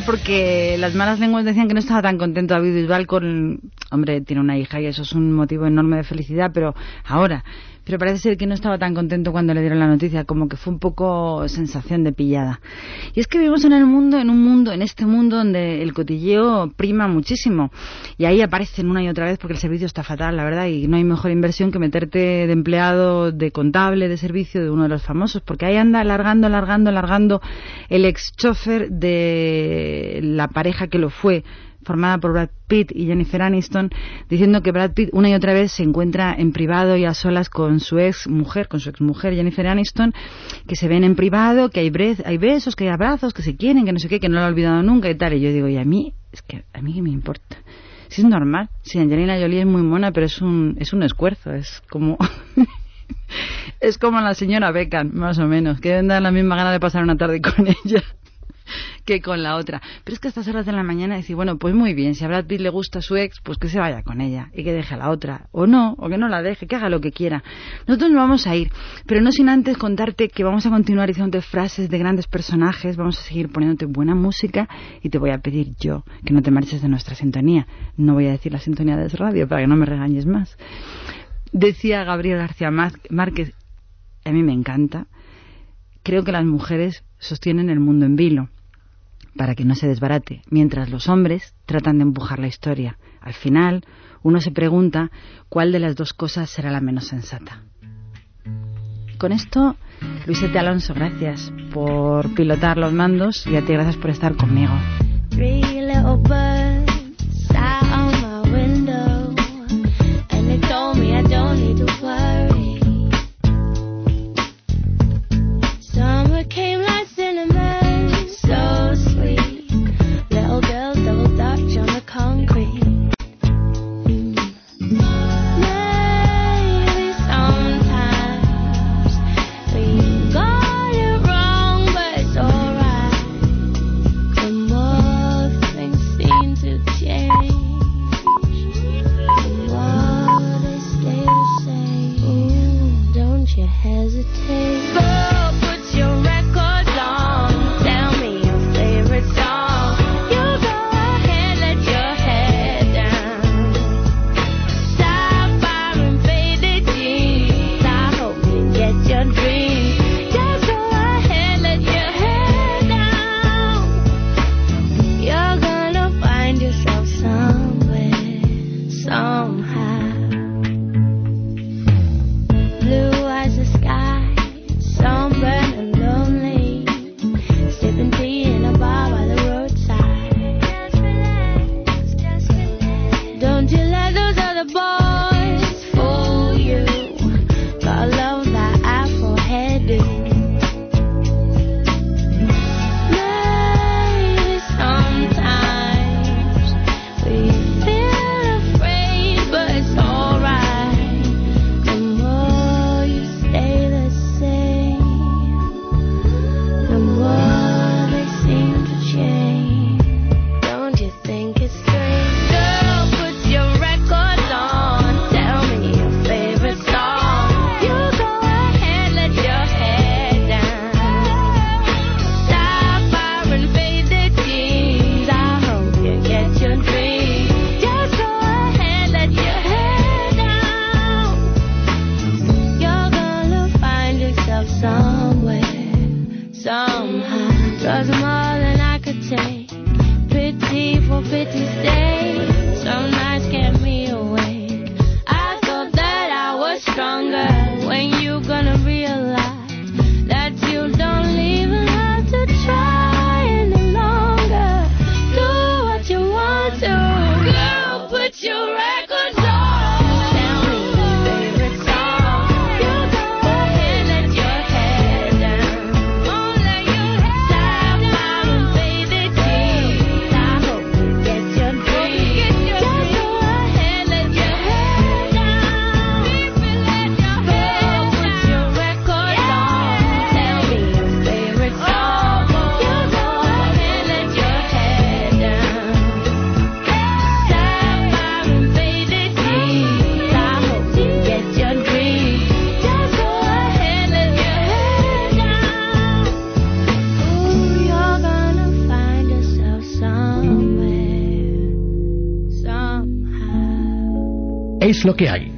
Porque las malas lenguas decían que no estaba tan contento David Bisbal con... Hombre, tiene una hija y eso es un motivo enorme de felicidad, pero ahora... Pero parece ser que no estaba tan contento cuando le dieron la noticia, como que fue un poco sensación de pillada. Y es que vivimos en el mundo, en un mundo, en este mundo donde el cotilleo prima muchísimo. Y ahí aparecen una y otra vez porque el servicio está fatal, la verdad, y no hay mejor inversión que meterte de empleado, de contable, de servicio de uno de los famosos, porque ahí anda alargando, alargando, alargando el ex chofer de la pareja que lo fue formada por Brad Pitt y Jennifer Aniston, diciendo que Brad Pitt una y otra vez se encuentra en privado y a solas con su ex mujer, con su ex mujer Jennifer Aniston, que se ven en privado, que hay, hay besos, que hay abrazos, que se quieren, que no sé qué, que no lo ha olvidado nunca y tal. Y yo digo, y a mí, es que a mí qué me importa. Si es normal, si Angelina Jolie es muy mona, pero es un, es un esfuerzo, es como... [LAUGHS] es como la señora Beckham, más o menos, que deben dar la misma gana de pasar una tarde con ella que con la otra. Pero es que a estas horas de la mañana decir, bueno, pues muy bien, si a Brad Pitt le gusta a su ex, pues que se vaya con ella y que deje a la otra. O no, o que no la deje, que haga lo que quiera. Nosotros nos vamos a ir, pero no sin antes contarte que vamos a continuar diciéndote frases de grandes personajes, vamos a seguir poniéndote buena música y te voy a pedir yo que no te marches de nuestra sintonía. No voy a decir la sintonía de radio para que no me regañes más. Decía Gabriel García Márquez- a mí me encanta, creo que las mujeres sostienen el mundo en vilo para que no se desbarate, mientras los hombres tratan de empujar la historia. Al final, uno se pregunta cuál de las dos cosas será la menos sensata. Con esto, Luisete Alonso, gracias por pilotar los mandos y a ti gracias por estar conmigo. Lo que hay.